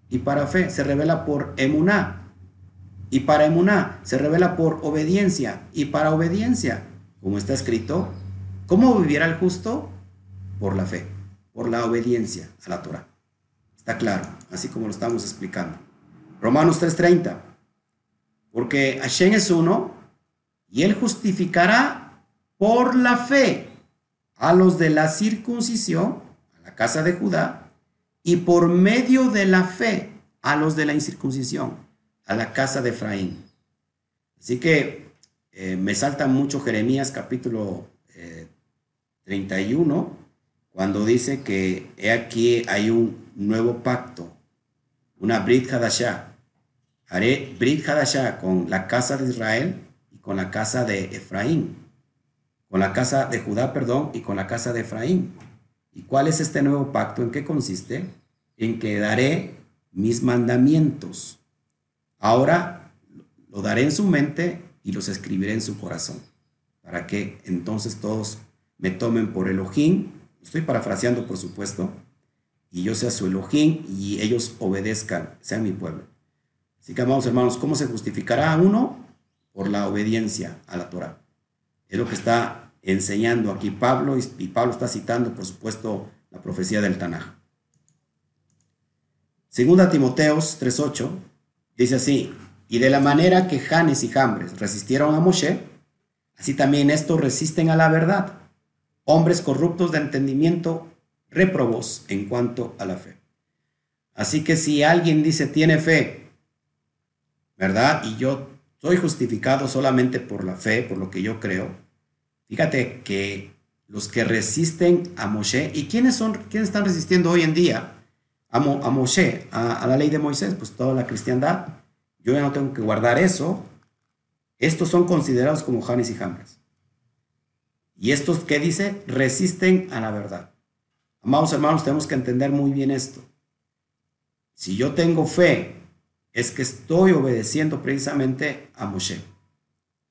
y para fe se revela por emuná, y para emuná se revela por obediencia, y para obediencia, como está escrito, ¿cómo vivirá el justo? Por la fe, por la obediencia a la Torah. Está claro, así como lo estamos explicando. Romanos 3:30. Porque Hashem es uno y él justificará por la fe a los de la circuncisión, a la casa de Judá, y por medio de la fe a los de la incircuncisión, a la casa de Efraín. Así que eh, me salta mucho Jeremías capítulo 31, eh, cuando dice que aquí hay un nuevo pacto, una Brit Hadashah, Haré Brit Hadashah con la casa de Israel y con la casa de Efraín. Con la casa de Judá, perdón, y con la casa de Efraín. ¿Y cuál es este nuevo pacto? ¿En qué consiste? En que daré mis mandamientos. Ahora lo daré en su mente y los escribiré en su corazón. Para que entonces todos me tomen por Elohim. Estoy parafraseando, por supuesto. Y yo sea su Elohim y ellos obedezcan, sean mi pueblo. Así que, amados hermanos, ¿cómo se justificará uno? Por la obediencia a la Torah. Es lo que está enseñando aquí Pablo, y Pablo está citando, por supuesto, la profecía del Tanaj. Segunda Timoteos 3.8 dice así, y de la manera que Janes y Jambres resistieron a Moshe, así también estos resisten a la verdad, hombres corruptos de entendimiento, reprobos en cuanto a la fe. Así que si alguien dice tiene fe, ¿verdad? Y yo soy justificado solamente por la fe, por lo que yo creo. Fíjate que los que resisten a Moshe, ¿y quiénes son, quiénes están resistiendo hoy en día a, a Moshe, a, la ley de Moisés? Pues toda la cristiandad. Yo ya no tengo que guardar eso. Estos son considerados como Janes y Jambres. Y estos, ¿qué dice? Resisten a la verdad. Amados hermanos, tenemos que entender muy bien esto. Si yo tengo fe es que estoy obedeciendo precisamente a Moshe.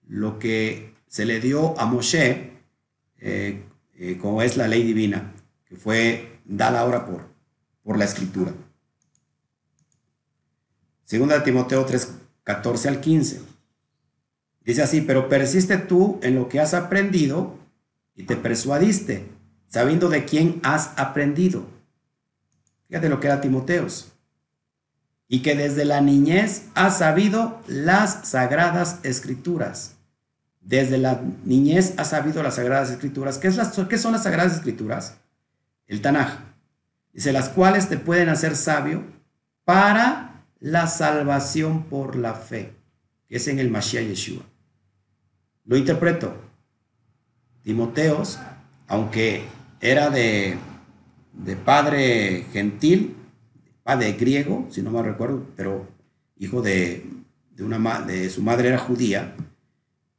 Lo que se le dio a Moshe, eh, eh, como es la ley divina, que fue dada ahora por, por la escritura. Segunda Timoteo 3, 14 al 15. Dice así, pero persiste tú en lo que has aprendido y te persuadiste, sabiendo de quién has aprendido. Fíjate lo que era Timoteos y que desde la niñez ha sabido las sagradas escrituras. Desde la niñez ha sabido las sagradas escrituras. ¿Qué, es las, qué son las sagradas escrituras? El Tanaj. Dice, las cuales te pueden hacer sabio para la salvación por la fe, que es en el Mashiach Yeshua. Lo interpreto. Timoteos, aunque era de, de padre gentil, de griego, si no me recuerdo, pero hijo de, una, de su madre era judía,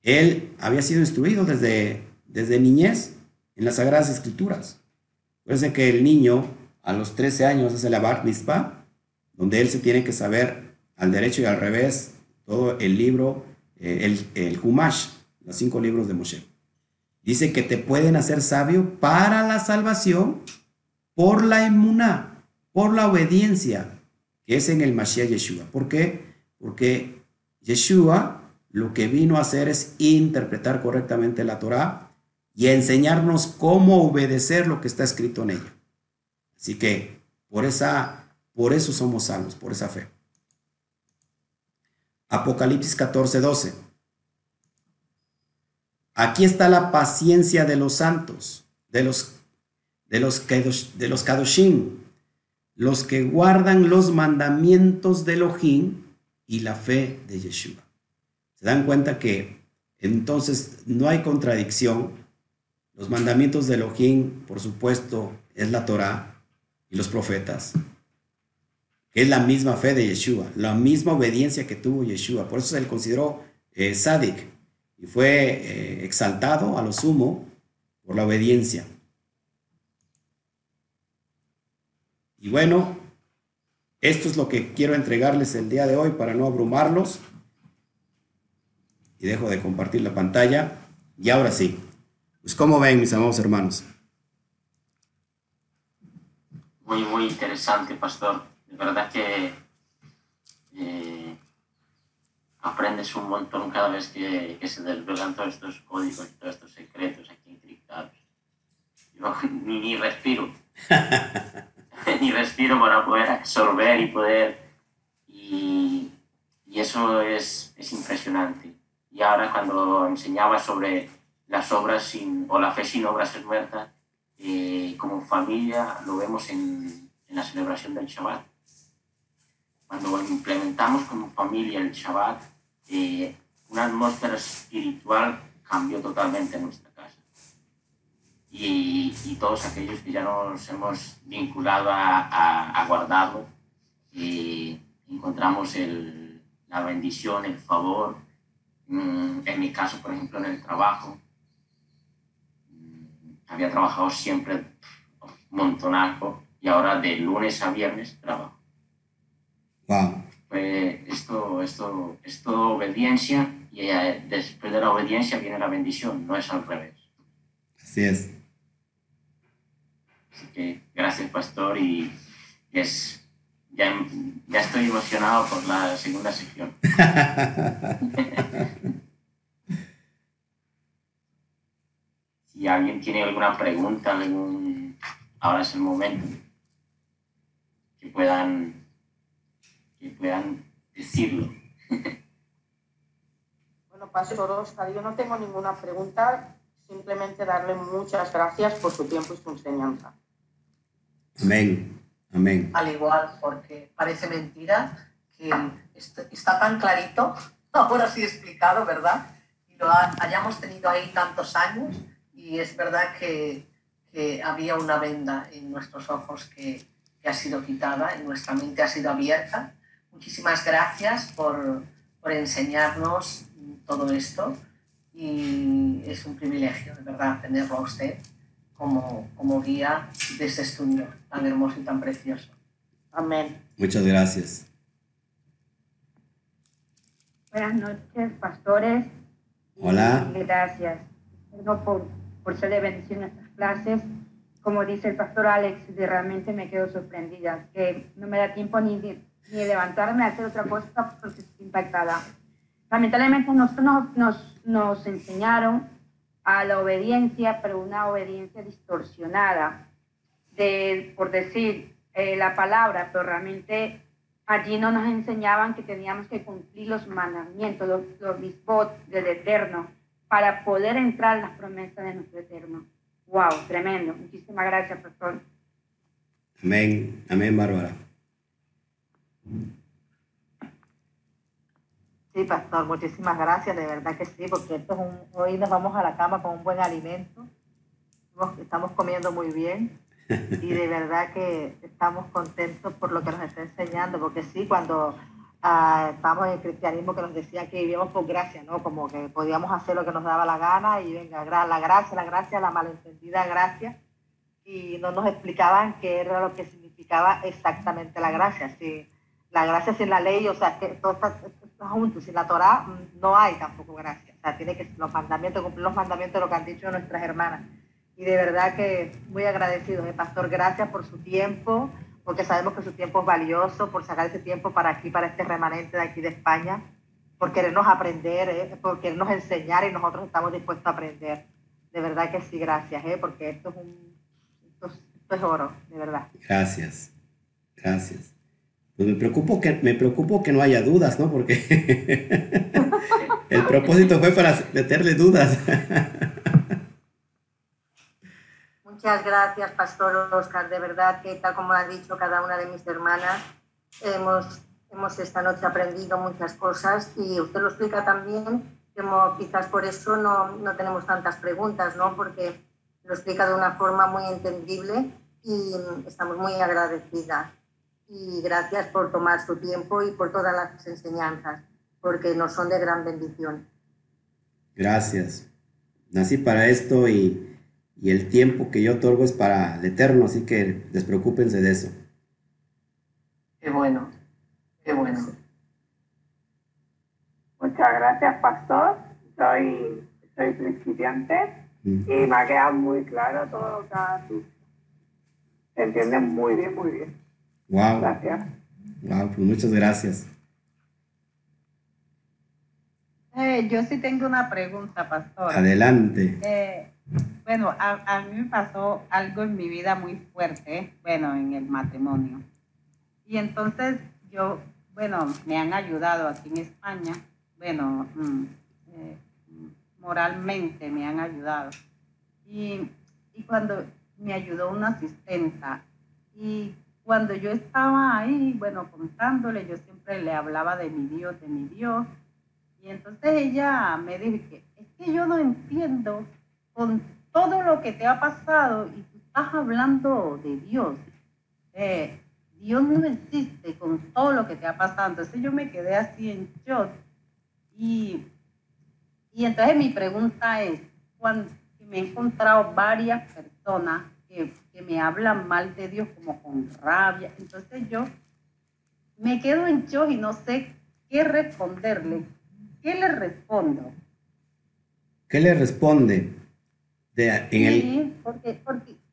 él había sido instruido desde, desde niñez en las Sagradas Escrituras. Parece que el niño a los 13 años hace la Bar Mitzvah, donde él se tiene que saber al derecho y al revés todo el libro, eh, el, el Humash, los cinco libros de Moshe. Dice que te pueden hacer sabio para la salvación por la inmunidad por la obediencia que es en el Mashiach Yeshua. ¿Por qué? Porque Yeshua lo que vino a hacer es interpretar correctamente la Torá y enseñarnos cómo obedecer lo que está escrito en ella. Así que por esa por eso somos salvos, por esa fe. Apocalipsis 14, 12. Aquí está la paciencia de los santos, de los de los, de los Kadoshim, los que guardan los mandamientos de Elohim y la fe de Yeshua. Se dan cuenta que entonces no hay contradicción. Los mandamientos de Elohim, por supuesto, es la Torah y los profetas, es la misma fe de Yeshua, la misma obediencia que tuvo Yeshua. Por eso se le consideró eh, y fue eh, exaltado a lo sumo por la obediencia. Y bueno, esto es lo que quiero entregarles el día de hoy para no abrumarlos. Y dejo de compartir la pantalla. Y ahora sí, pues ¿cómo ven mis amados hermanos? Muy, muy interesante, pastor. De verdad que eh, aprendes un montón cada vez que, se desvelan todos estos códigos, todos estos secretos aquí encriptados. Yo ni respiro. ni respiro para poder absorber y poder... Y, y eso es, es, impresionante. Y ahora cuando enseñaba sobre las obras sin, o la fe sin obras es muerta, eh, como familia lo vemos en, en, la celebración del Shabbat. Cuando implementamos como familia el Shabbat, eh, una atmósfera espiritual cambió totalmente en nuestra y, y, todos aquellos que ya nos hemos vinculado a, a, guardarlo, y encontramos el, la bendición, el favor. Mm, en mi caso, por ejemplo, en el trabajo, mm, había trabajado siempre montonazo y ahora de lunes a viernes trabajo. Wow. Pues esto, esto, esto obediencia y eh, después de la obediencia viene la bendición, no es al revés. Así es. Así que gracias, pastor, y es, ya, ya estoy emocionado por la segunda sección. si alguien tiene alguna pregunta, algún, ahora es el momento que puedan, que puedan decirlo. bueno, Pastor Oscar, yo no tengo ninguna pregunta, simplemente darle muchas gracias por su tiempo y su enseñanza. Amén, amén. Al igual, porque parece mentira que está tan clarito, ahora sí explicado, ¿verdad? Y lo hayamos tenido ahí tantos años y es verdad que, había una venda en nuestros ojos que, ha sido quitada, y nuestra mente ha sido abierta. Muchísimas gracias por, enseñarnos todo esto y es un privilegio, de verdad, tenerlo a usted como guía de este estudio tan hermoso y tan precioso. Amén. Muchas gracias. Buenas noches, pastores. Hola. Gracias por, por ser de bendición estas clases. Como dice el pastor Alex, de realmente me quedo sorprendida, que no me da tiempo ni de, ni levantarme a hacer otra cosa porque estoy impactada. Lamentablemente nosotros nos, nos, nos enseñaron a la obediencia, pero una obediencia distorsionada, de, por decir eh, la palabra, pero realmente allí no nos enseñaban que teníamos que cumplir los mandamientos, los, los misbot del Eterno, para poder entrar en las promesas de nuestro Eterno. ¡Wow! Tremendo. Muchísimas gracias, pastor. Amén. Amén, Bárbara. Sí, pastor, muchísimas gracias, de verdad que sí, porque esto es un, hoy nos vamos a la cama con un buen alimento, estamos comiendo muy bien y de verdad que estamos contentos por lo que nos está enseñando, porque sí, cuando ah, estábamos en el cristianismo que nos decía que vivíamos por gracia, ¿no? Como que podíamos hacer lo que nos daba la gana y venga, la gracia, la gracia, la malentendida gracia, y no nos explicaban qué era lo que significaba exactamente la gracia, sí. La gracia sin la ley, o sea, que todo está, juntos. Sin la Torah mm, no hay tampoco gracia. O sea, tiene que los mandamientos, cumplir los mandamientos de lo que han dicho nuestras hermanas. Y de verdad que muy agradecidos, eh, Pastor. Gracias por su tiempo, porque sabemos que su tiempo es valioso, por sacar ese tiempo para aquí, para este remanente de aquí de España, por querernos aprender, ¿eh? por querernos enseñar y nosotros estamos dispuestos a aprender. De verdad que sí, gracias, ¿eh? porque esto es, un, oro, de verdad. Gracias, gracias. Pues me preocupo que, me preocupo que no haya dudas, ¿no? Porque el propósito fue para meterle dudas. Muchas gracias, Pastor Oscar. De verdad que, tal como ha dicho cada una de mis hermanas, hemos, hemos esta noche aprendido muchas cosas y usted lo explica también, como quizás por eso no, no tenemos tantas preguntas, ¿no? Porque lo explica de una forma muy entendible y estamos muy agradecidas. Y gracias por tomar su tiempo y por todas las enseñanzas, porque nos son de gran bendición. Gracias. Nací para esto y y el tiempo que yo otorgo es para el eterno, así que despreocúpense de eso. Qué bueno, qué bueno. Muchas gracias, pastor. Soy, soy principiante mm. y me ha quedado muy claro todo lo que ha Se entiende muy bien, muy bien. Wow. Gracias. Wow, pues muchas gracias. Eh, yo sí tengo una pregunta, pastor. Adelante. Eh, bueno, a, mí me pasó algo en mi vida muy fuerte, bueno, en el matrimonio. Y entonces yo, bueno, me han ayudado aquí en España, bueno, mm, eh, moralmente me han ayudado. Y, y cuando me ayudó una asistenta, y cuando yo estaba ahí, bueno, contándole, yo siempre le hablaba de mi Dios, de mi Dios. Y entonces ella me dijo que es que yo no entiendo con todo lo que te ha pasado y tú estás hablando de Dios. Eh, Dios no existe con todo lo que te ha pasado. Entonces yo me quedé así en shock. Y, y entonces mi pregunta es, cuando me he encontrado varias personas que, que me hablan mal de Dios como con rabia, entonces yo me quedo en shock y no sé qué responderle. ¿Qué le respondo? ¿Qué le responde? Sí, porque,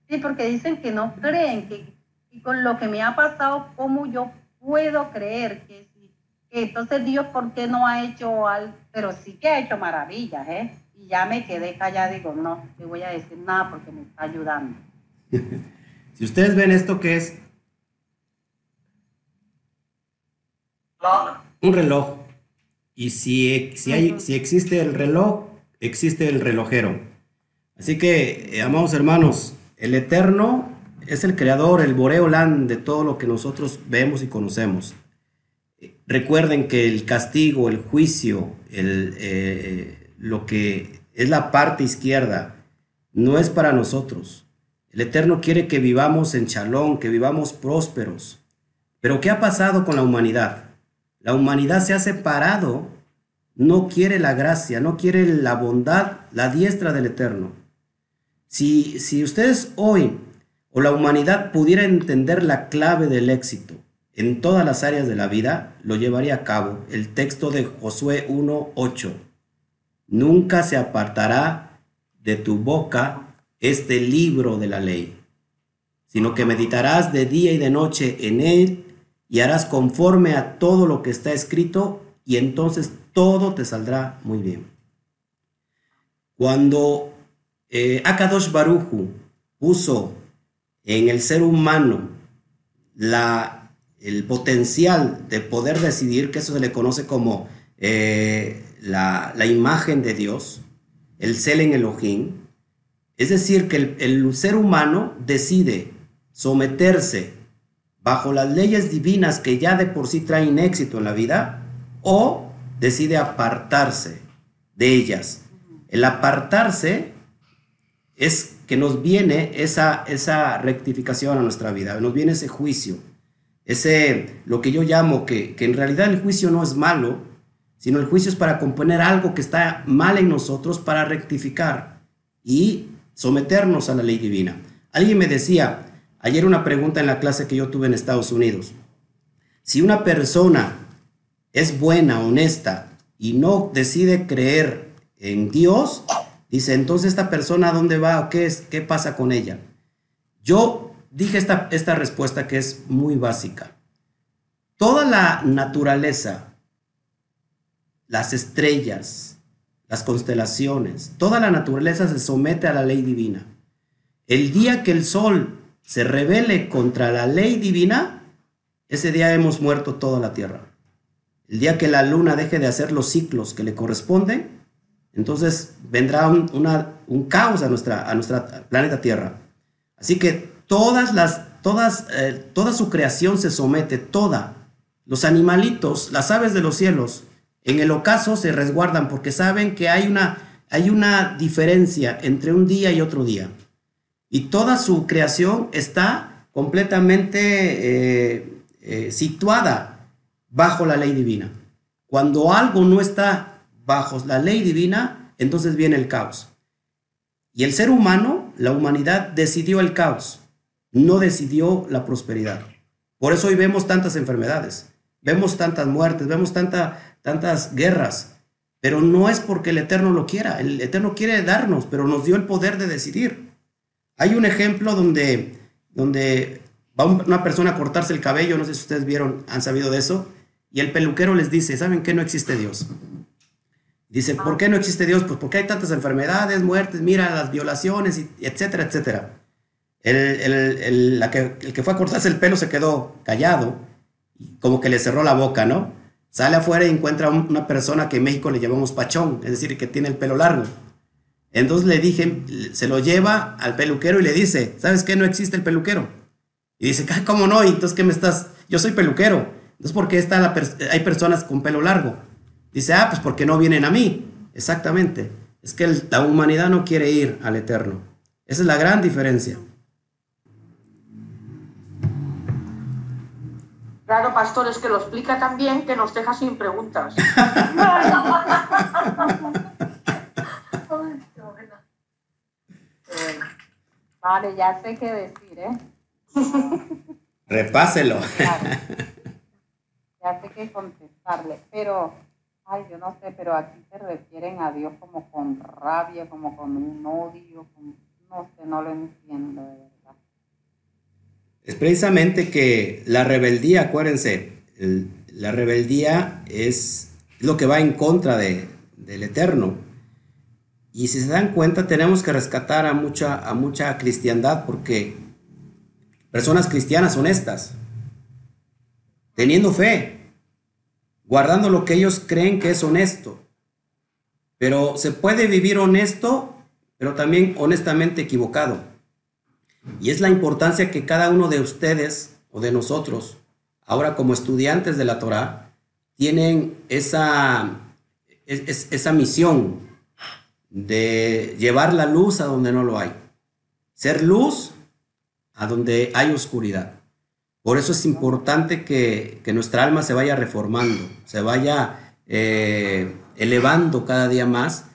sí, porque dicen que no creen, que, y con lo que me ha pasado, ¿cómo yo puedo creer que, que entonces Dios, ¿por qué no ha hecho algo? Pero sí que ha hecho maravillas, ¿eh? Y ya me quedé callada, digo, no, le voy a decir nada porque me está ayudando. si ustedes ven esto que es un reloj, y si, si, hay, si existe el reloj, existe el relojero. Así que, eh, amados hermanos, el Eterno es el creador, el Boreolán de todo lo que nosotros vemos y conocemos. Recuerden que el castigo, el juicio, el, eh, lo que es la parte izquierda, no es para nosotros. El Eterno quiere que vivamos en chalón, que vivamos prósperos. Pero ¿qué ha pasado con la humanidad? La humanidad se ha separado, no quiere la gracia, no quiere la bondad, la diestra del Eterno. Si, si ustedes hoy o la humanidad pudiera entender la clave del éxito en todas las áreas de la vida, lo llevaría a cabo el texto de Josué 1.8. Nunca se apartará de tu boca este libro de la ley, sino que meditarás de día y de noche en él y harás conforme a todo lo que está escrito y entonces todo te saldrá muy bien. Cuando eh, Akadosh Baruju puso en el ser humano la, el potencial de poder decidir, que eso se le conoce como eh, la, imagen de Dios, el Selen Elohim, es decir, que el, el ser humano decide someterse bajo las leyes divinas que ya de por sí traen éxito en la vida, o decide apartarse de ellas. El apartarse es que nos viene esa, esa rectificación a nuestra vida, nos viene ese juicio, ese, lo que yo llamo que, que en realidad el juicio no es malo, sino el juicio es para componer algo que está mal en nosotros para rectificar y someternos a la ley divina. Alguien me decía, ayer una pregunta en la clase que yo tuve en Estados Unidos, si una persona es buena, honesta y no decide creer en Dios, Dice, entonces esta persona, ¿dónde va qué, es, qué pasa con ella? Yo dije esta, esta respuesta que es muy básica. Toda la naturaleza las estrellas, las constelaciones, toda la naturaleza se somete a la ley divina. El día que el sol se revele contra la ley divina, ese día hemos muerto toda la tierra. El día que la luna deje de hacer los ciclos que le corresponden, entonces vendrá un, caos a nuestra, a nuestra planeta Tierra. Así que todas las, todas, eh, toda su creación se somete, toda. Los animalitos, las aves de los cielos, en el ocaso se resguardan porque saben que hay una, hay una diferencia entre un día y otro día. Y toda su creación está completamente eh, eh, situada bajo la ley divina. Cuando algo no está bajo la ley divina, entonces viene el caos. Y el ser humano, la humanidad, decidió el caos, no decidió la prosperidad. Por eso hoy vemos tantas enfermedades, vemos tantas muertes, vemos tanta, tantas guerras, pero no es porque el Eterno lo quiera. El Eterno quiere darnos, pero nos dio el poder de decidir. Hay un ejemplo donde, donde va una persona a cortarse el cabello, no sé si ustedes vieron, han sabido de eso, y el peluquero les dice, ¿saben qué no existe Dios? Dice, ¿por qué no existe Dios? Pues porque hay tantas enfermedades, muertes, mira las violaciones, etcétera, etcétera. El, el, la que, el que fue a cortarse el pelo se quedó callado, como que le cerró la boca, ¿no? Sale afuera y encuentra una persona que en México le llamamos pachón, es decir, que tiene el pelo largo. Entonces le dije, se lo lleva al peluquero y le dice, ¿sabes qué? No existe el peluquero. Y dice, ¿cómo no? ¿Y entonces qué me estás? Yo soy peluquero. Entonces, ¿por qué está la hay personas con pelo largo? Dice, ah, pues porque no vienen a mí. Exactamente. Es que la humanidad no quiere ir al eterno. Esa es la gran diferencia. Claro, pastor, es que lo explica también que nos deja sin preguntas. Vale, ya sé qué decir, ¿eh? Repáselo. Ya sé qué contestarle, pero, ay, yo no sé, pero aquí se refieren a Dios como con rabia, como con un odio, no sé, no lo entiendo de verdad. Es precisamente que la rebeldía, acuérdense, la rebeldía es lo que va en contra de, del Eterno. Y si se dan cuenta, tenemos que rescatar a mucha, a mucha cristiandad porque personas cristianas honestas, teniendo fe, guardando lo que ellos creen que es honesto. Pero se puede vivir honesto, pero también honestamente equivocado. Y es la importancia que cada uno de ustedes o de nosotros, ahora como estudiantes de la Torah, tienen esa, esa misión de llevar la luz a donde no lo hay. Ser luz a donde hay oscuridad. Por eso es importante que, nuestra alma se vaya reformando, se vaya eh, elevando cada día más.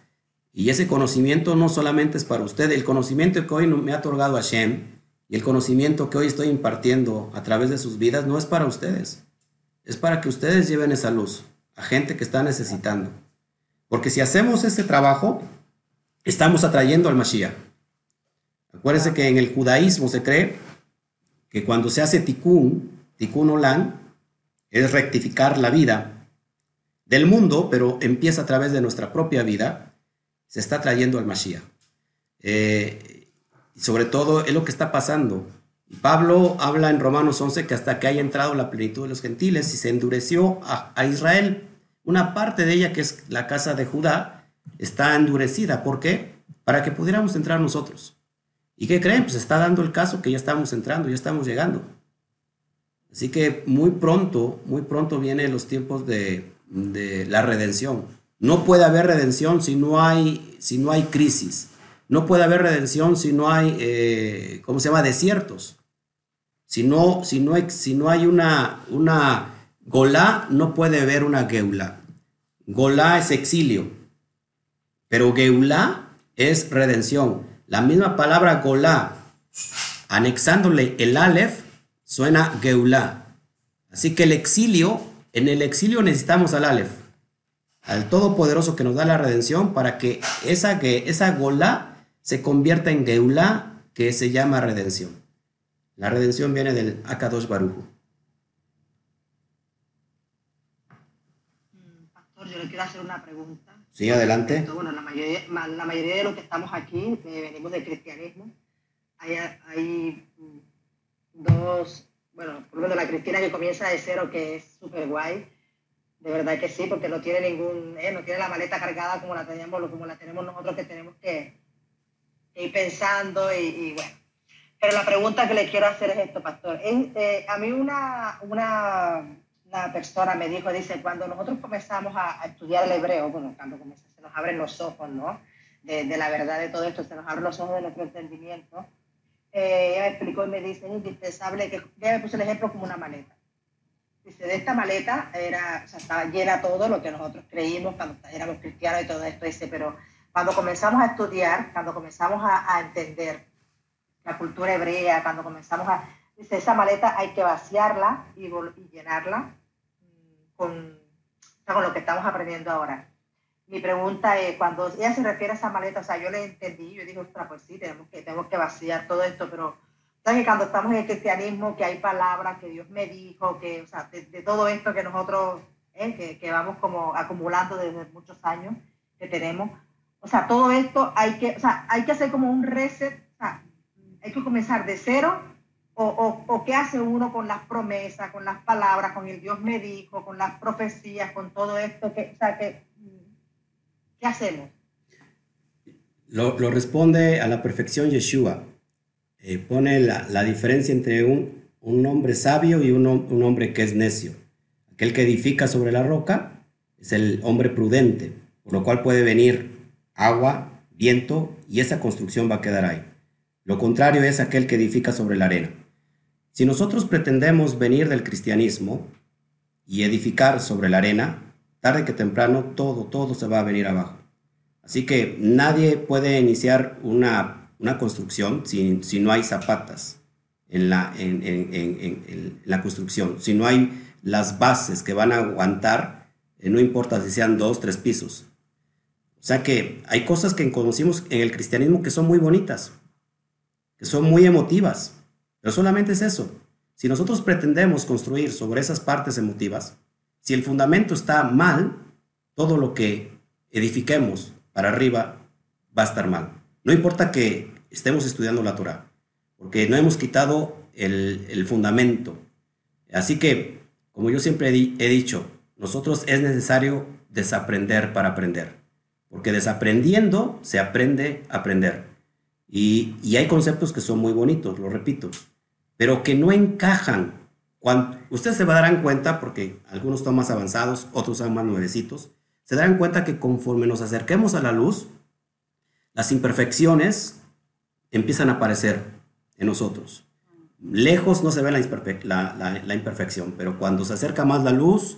Y ese conocimiento no solamente es para usted, el conocimiento que hoy me ha otorgado Hashem y el conocimiento que hoy estoy impartiendo a través de sus vidas no es para ustedes, es para que ustedes lleven esa luz a gente que está necesitando. Porque si hacemos ese trabajo, estamos atrayendo al Mashiach. Acuérdense que en el judaísmo se cree que cuando se hace tikkun, tikkun olam, es rectificar la vida del mundo, pero empieza a través de nuestra propia vida, se está trayendo al Mashiach. Eh, sobre todo es lo que está pasando. Pablo habla en Romanos 11 que hasta que haya entrado la plenitud de los gentiles y se endureció a, a Israel, una parte de ella que es la casa de Judá, está endurecida. ¿Por qué? Para que pudiéramos entrar nosotros. ¿Y qué creen? Pues está dando el caso que ya estamos entrando, ya estamos llegando. Así que muy pronto, muy pronto vienen los tiempos de, la redención. No puede haber redención si no hay, si no hay crisis. No puede haber redención si no hay, eh, ¿cómo se llama?, desiertos. Si no, si no hay, si no hay una, una Golá, no puede haber una Geula. Golá es exilio. Pero Geulá es redención. La misma palabra Golá, anexándole el Aleph, suena Geulá. Así que el exilio, en el exilio necesitamos al Aleph, al Todopoderoso que nos da la redención para que esa, que esa Golá se convierta en Geulá, que se llama redención. La redención viene del Akadosh Barujo. Mm, pastor, yo le quiero hacer una pregunta. Sí, adelante. Bueno, la mayoría, la mayoría de los que estamos aquí eh, venimos del cristianismo. Hay, hay dos, bueno, por lo menos la Cristina que comienza de cero, que es súper guay. De verdad que sí, porque no tiene ningún, eh, no tiene la maleta cargada como la tenemos, como la tenemos nosotros que tenemos que, ir pensando y, bueno. Pero la pregunta que le quiero hacer es esto, pastor. Eh, a mí una, una una persona me dijo, dice, cuando nosotros comenzamos a, estudiar el hebreo, bueno, cuando se nos abren los ojos, ¿no? De, de, la verdad de todo esto, se nos abren los ojos de nuestro entendimiento. Eh, ella me explicó y me dice, es indispensable que, ella me puso el ejemplo como una maleta. Dice, de esta maleta era, o sea, estaba llena todo lo que nosotros creímos cuando éramos cristianos y todo esto, dice, pero cuando comenzamos a estudiar, cuando comenzamos a, a entender la cultura hebrea, cuando comenzamos a, dice, esa maleta hay que vaciarla y, y llenarla con, con lo que estamos aprendiendo ahora. Mi pregunta es, cuando ella se refiere a esa maleta, o sea, yo le entendí, yo dije, ostras, pues sí, tenemos que, tenemos que vaciar todo esto, pero ¿sabes que cuando estamos en el cristianismo, que hay palabras que Dios me dijo, que, o sea, de, todo esto que nosotros, eh, que, que, vamos como acumulando desde muchos años que tenemos, o sea, todo esto hay que, o sea, hay que hacer como un reset, o sea, hay que comenzar de cero o, o, qué hace uno con las promesas, con las palabras, con el Dios me dijo, con las profecías, con todo esto? Que, o sea, que, ¿Qué hacemos? Lo, lo, responde a la perfección Yeshua. Eh, pone la, la, diferencia entre un, un hombre sabio y un, un, hombre que es necio. Aquel que edifica sobre la roca es el hombre prudente, por lo cual puede venir agua, viento y esa construcción va a quedar ahí. Lo contrario es aquel que edifica sobre la arena. Si nosotros pretendemos venir del cristianismo y edificar sobre la arena, tarde que temprano todo, todo se va a venir abajo. Así que nadie puede iniciar una, una construcción si, si, no hay zapatas en la, en, en, en, la construcción, si no hay las bases que van a aguantar, eh, no importa si sean dos, tres pisos. O sea que hay cosas que conocimos en el cristianismo que son muy bonitas, que son muy emotivas, pero solamente es eso. Si nosotros pretendemos construir sobre esas partes emotivas, si el fundamento está mal, todo lo que edifiquemos para arriba va a estar mal. No importa que estemos estudiando la Torah, porque no hemos quitado el, fundamento. Así que, como yo siempre he dicho, nosotros es necesario desaprender para aprender, porque desaprendiendo se aprende a aprender. Y, y hay conceptos que son muy bonitos, lo repito pero que no encajan. Cuando, ustedes se darán cuenta, porque algunos están más avanzados, otros son más nuevecitos, se darán cuenta que conforme nos acerquemos a la luz, las imperfecciones empiezan a aparecer en nosotros. Lejos no se ve la, la, imperfección, pero cuando se acerca más la luz,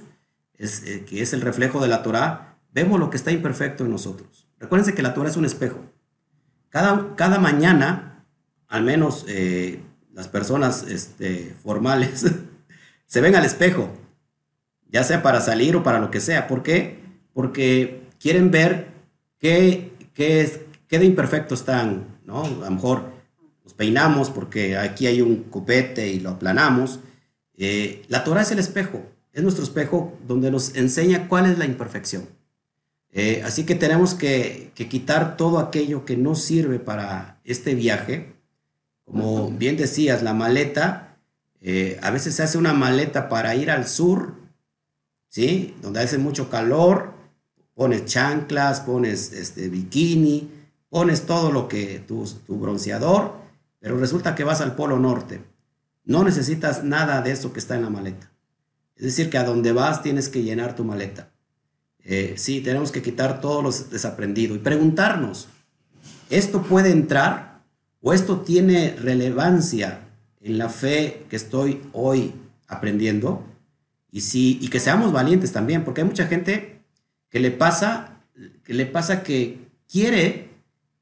es, eh, que es el reflejo de la Torah, vemos lo que está imperfecto en nosotros. Recuérdense que la Torah es un espejo. Cada, cada mañana, al menos eh, las personas este, formales se ven al espejo, ya sea para salir o para lo que sea. ¿Por qué? Porque quieren ver qué, qué, qué de imperfecto están, ¿no? A lo mejor nos peinamos porque aquí hay un copete y lo aplanamos. Eh, la Torah es el espejo, es nuestro espejo donde nos enseña cuál es la imperfección. Eh, así que tenemos que, quitar todo aquello que no sirve para este viaje como bien decías, la maleta, eh, a veces se hace una maleta para ir al sur, ¿sí? Donde hace mucho calor, pones chanclas, pones este, bikini, pones todo lo que tu, tu bronceador, pero resulta que vas al polo norte. No necesitas nada de eso que está en la maleta. Es decir, que a donde vas tienes que llenar tu maleta. Eh, sí, tenemos que quitar todo lo desaprendido y preguntarnos, ¿esto puede entrar? ¿O esto tiene relevancia en la fe que estoy hoy aprendiendo? Y, si, y que seamos valientes también, porque hay mucha gente que le pasa que, le pasa que quiere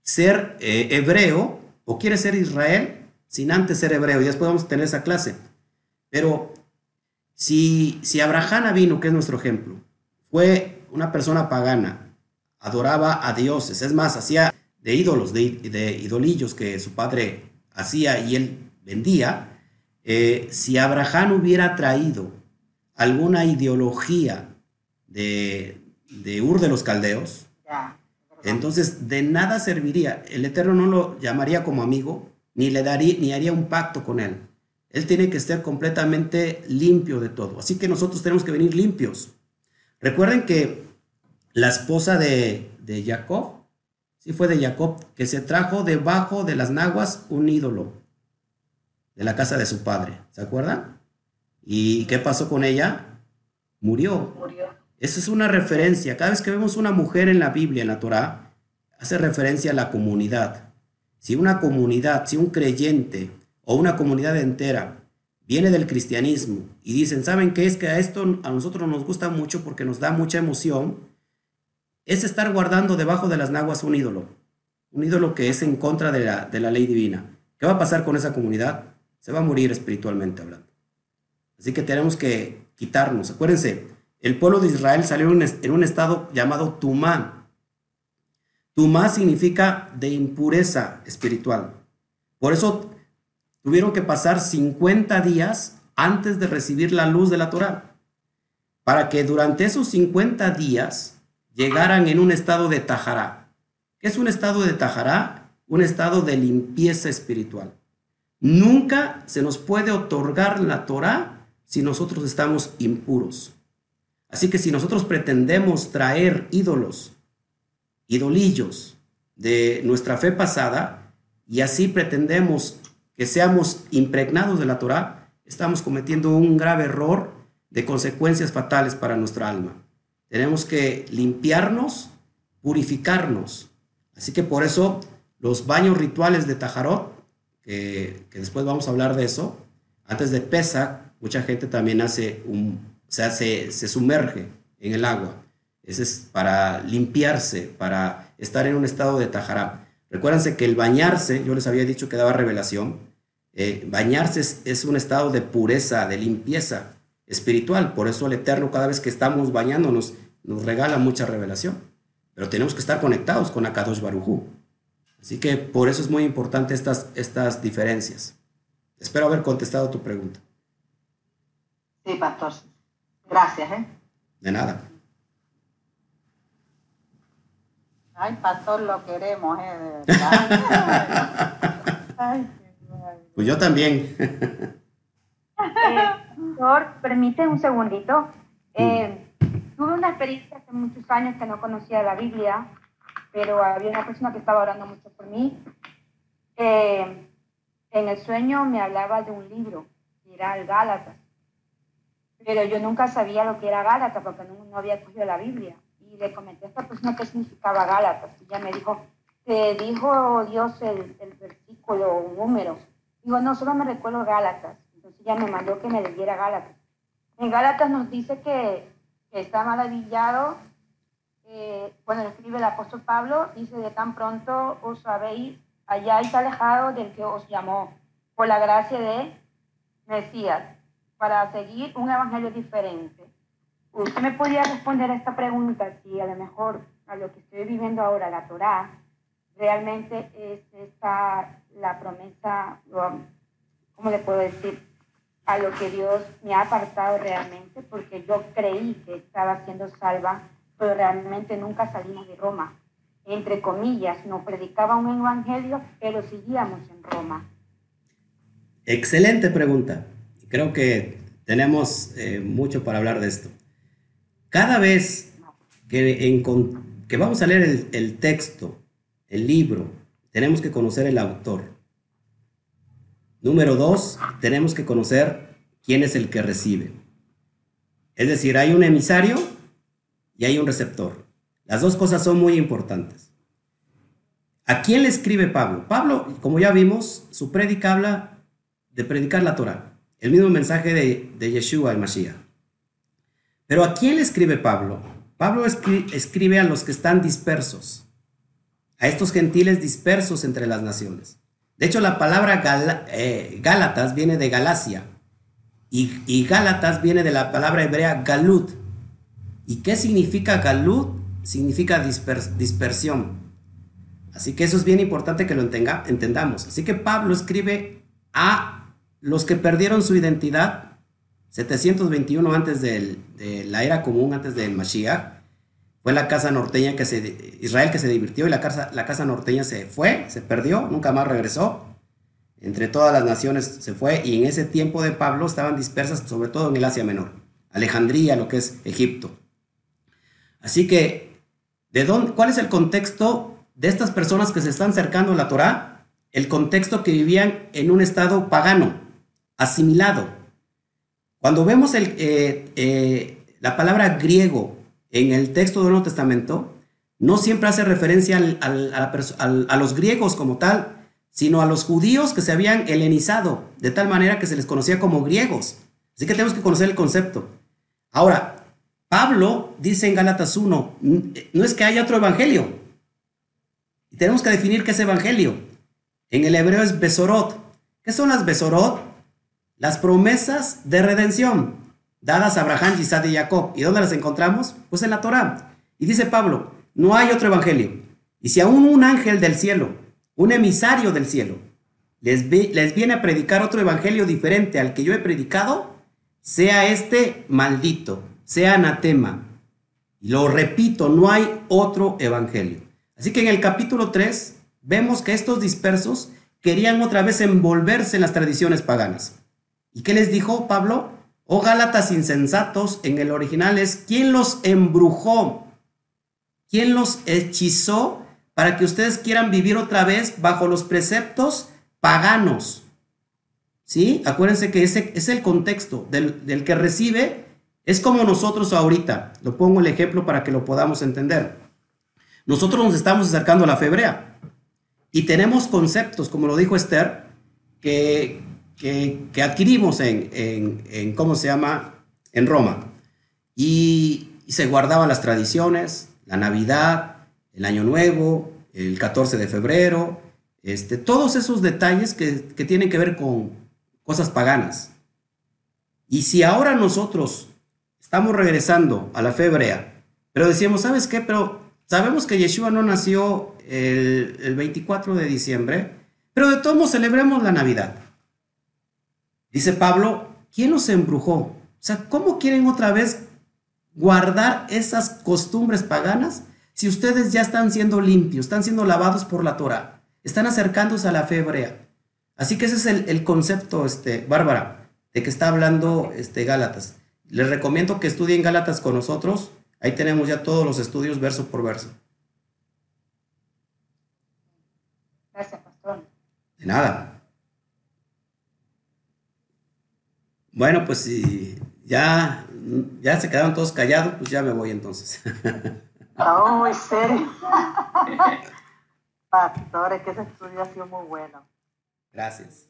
ser eh, hebreo o quiere ser Israel sin antes ser hebreo. Y después vamos a tener esa clase. Pero si, si Abraham vino, que es nuestro ejemplo, fue una persona pagana, adoraba a dioses, es más, hacía de ídolos, de, de, idolillos que su padre hacía y él vendía, eh, si Abraham hubiera traído alguna ideología de, de Ur de los Caldeos, Ya. entonces de nada serviría. El Eterno no lo llamaría como amigo, ni le daría, ni haría un pacto con él. Él tiene que estar completamente limpio de todo. Así que nosotros tenemos que venir limpios. Recuerden que la esposa de, de Jacob, sí fue de Jacob, que se trajo debajo de las naguas un ídolo de la casa de su padre. ¿Se acuerdan? ¿Y qué pasó con ella? Murió. Murió. Esa es una referencia. Cada vez que vemos una mujer en la Biblia, en la Torá, hace referencia a la comunidad. Si una comunidad, si un creyente o una comunidad entera viene del cristianismo y dicen, ¿saben qué es que a esto a nosotros nos gusta mucho porque nos da mucha emoción? Es estar guardando debajo de las naguas un ídolo. Un ídolo que es en contra de la, de la ley divina. ¿Qué va a pasar con esa comunidad? Se va a morir espiritualmente hablando. Así que tenemos que quitarnos. Acuérdense, el pueblo de Israel salió en un, estado llamado Tumá. Tumá significa de impureza espiritual. Por eso tuvieron que pasar 50 días antes de recibir la luz de la Torah. Para que durante esos 50 días llegaran en un estado de tajará. ¿Qué es un estado de tajará? Un estado de limpieza espiritual. Nunca se nos puede otorgar la Torah si nosotros estamos impuros. Así que si nosotros pretendemos traer ídolos, idolillos de nuestra fe pasada, y así pretendemos que seamos impregnados de la Torah, estamos cometiendo un grave error de consecuencias fatales para nuestra alma. Tenemos que limpiarnos, purificarnos. Así que por eso los baños rituales de Tajarot, que, que después vamos a hablar de eso, antes de Pesach, mucha gente también hace un, o sea, se, se sumerge en el agua. Ese es para limpiarse, para estar en un estado de tajará. Recuérdense que el bañarse, yo les había dicho que daba revelación, eh, bañarse es, es, un estado de pureza, de limpieza espiritual. Por eso el Eterno cada vez que estamos bañándonos nos regala mucha revelación. Pero tenemos que estar conectados con Akadosh Barujú. Así que por eso es muy importante estas, estas diferencias. Espero haber contestado tu pregunta. Sí, pastor. Gracias, ¿eh? De nada. Ay, pastor, lo queremos, ¿eh? De verdad. Ay, pues yo también. Eh, Pastor, permite un segundito. Eh, tuve una experiencia hace muchos años que no conocía la Biblia, pero había una persona que estaba orando mucho por mí. Eh, en el sueño me hablaba de un libro, que era el Gálatas, pero yo nunca sabía lo que era Gálatas porque no, no había cogido la Biblia. Y le comenté a esta persona qué significaba Gálatas. Y ella me dijo, te dijo Dios el, el versículo o número. Digo, no, solo me recuerdo Gálatas. Entonces ella me mandó que me leyera Gálatas. En Gálatas nos dice que, que está maravillado, eh, cuando escribe el apóstol Pablo, dice, de tan pronto os habéis, hayáis alejado del que os llamó por la gracia de Mesías, para seguir un evangelio diferente. ¿Usted me podría responder a esta pregunta si a lo mejor a lo que estoy viviendo ahora, la Torá, realmente es esta la promesa, ¿cómo le puedo decir? A lo que Dios me ha apartado realmente, porque yo creí que estaba siendo salva, pero realmente nunca salimos de Roma. Entre comillas, nos predicaba un evangelio, pero seguíamos en Roma. Excelente pregunta. Creo que tenemos eh, mucho para hablar de esto. Cada vez que, en, que vamos a leer el, el texto, el libro, tenemos que conocer el autor. Número dos, tenemos que conocer quién es el que recibe. Es decir, hay un emisario y hay un receptor. Las dos cosas son muy importantes. ¿A quién le escribe Pablo? Pablo, como ya vimos, su prédica habla de predicar la Torah, el mismo mensaje de, de Yeshua, el Mashiach. Pero ¿a quién le escribe Pablo? Pablo escribe, escribe a los que están dispersos, a estos gentiles dispersos entre las naciones. De hecho, la palabra Gal eh, Gálatas viene de Galacia y, y, Gálatas viene de la palabra hebrea Galut. ¿Y qué significa Galut? Significa dispers dispersión. Así que eso es bien importante que lo entenga, entendamos. Así que Pablo escribe a los que perdieron su identidad 721 antes del, de la era común, antes del Mashiach, fue la casa norteña que se, Israel que se divirtió y la casa, la casa norteña se fue, se perdió, nunca más regresó. Entre todas las naciones se fue y en ese tiempo de Pablo estaban dispersas sobre todo en el Asia Menor, Alejandría, lo que es Egipto. Así que, ¿de dónde, ¿cuál es el contexto de estas personas que se están acercando a la Torá? El contexto que vivían en un estado pagano, asimilado. Cuando vemos el, eh, eh, la palabra griego en el texto del Nuevo Testamento, no siempre hace referencia a, los griegos como tal, sino a los judíos que se habían helenizado, de tal manera que se les conocía como griegos. Así que tenemos que conocer el concepto. Ahora, Pablo dice en Gálatas 1, no es que haya otro evangelio. Tenemos que definir qué es evangelio. En el hebreo es Besorot. ¿Qué son las Besorot? Las promesas de redención dadas a Abraham, Isaac y Jacob. ¿Y dónde las encontramos? Pues en la Torá. Y dice Pablo, no hay otro evangelio. Y si aún un ángel del cielo, un emisario del cielo, les, les viene a predicar otro evangelio diferente al que yo he predicado, sea este maldito, sea anatema. Y lo repito, no hay otro evangelio. Así que en el capítulo 3 vemos que estos dispersos querían otra vez envolverse en las tradiciones paganas. ¿Y qué les dijo Pablo? Oh Gálatas insensatos, en el original es, ¿quién los embrujó? ¿Quién los hechizó para que ustedes quieran vivir otra vez bajo los preceptos paganos? ¿Sí? Acuérdense que ese es el contexto del, del que recibe, es como nosotros ahorita. Lo pongo el ejemplo para que lo podamos entender. Nosotros nos estamos acercando a la febrea y tenemos conceptos, como lo dijo Esther, que, que, adquirimos en, ¿cómo se llama?, en Roma. Y, se guardaban las tradiciones, la Navidad, el Año Nuevo, el 14 de febrero, este, todos esos detalles que, que tienen que ver con cosas paganas. Y si ahora nosotros estamos regresando a la fe hebrea, pero decíamos, ¿sabes qué? Pero sabemos que Yeshua no nació el, el 24 de diciembre, pero de todos modos celebremos la Navidad. Dice Pablo, ¿quién los embrujó? O sea, ¿cómo quieren otra vez guardar esas costumbres paganas si ustedes ya están siendo limpios, están siendo lavados por la Torah, están acercándose a la fe hebrea? Así que ese es el, concepto, este, Bárbara, de que está hablando este, Gálatas. Les recomiendo que estudien Gálatas con nosotros. Ahí tenemos ya todos los estudios verso por verso. Gracias, pastor. De nada. Bueno, pues si ya, ya se quedaron todos callados, pues ya me voy entonces. No, en serio. Pastor, es que ese estudio ha sido muy bueno. Gracias.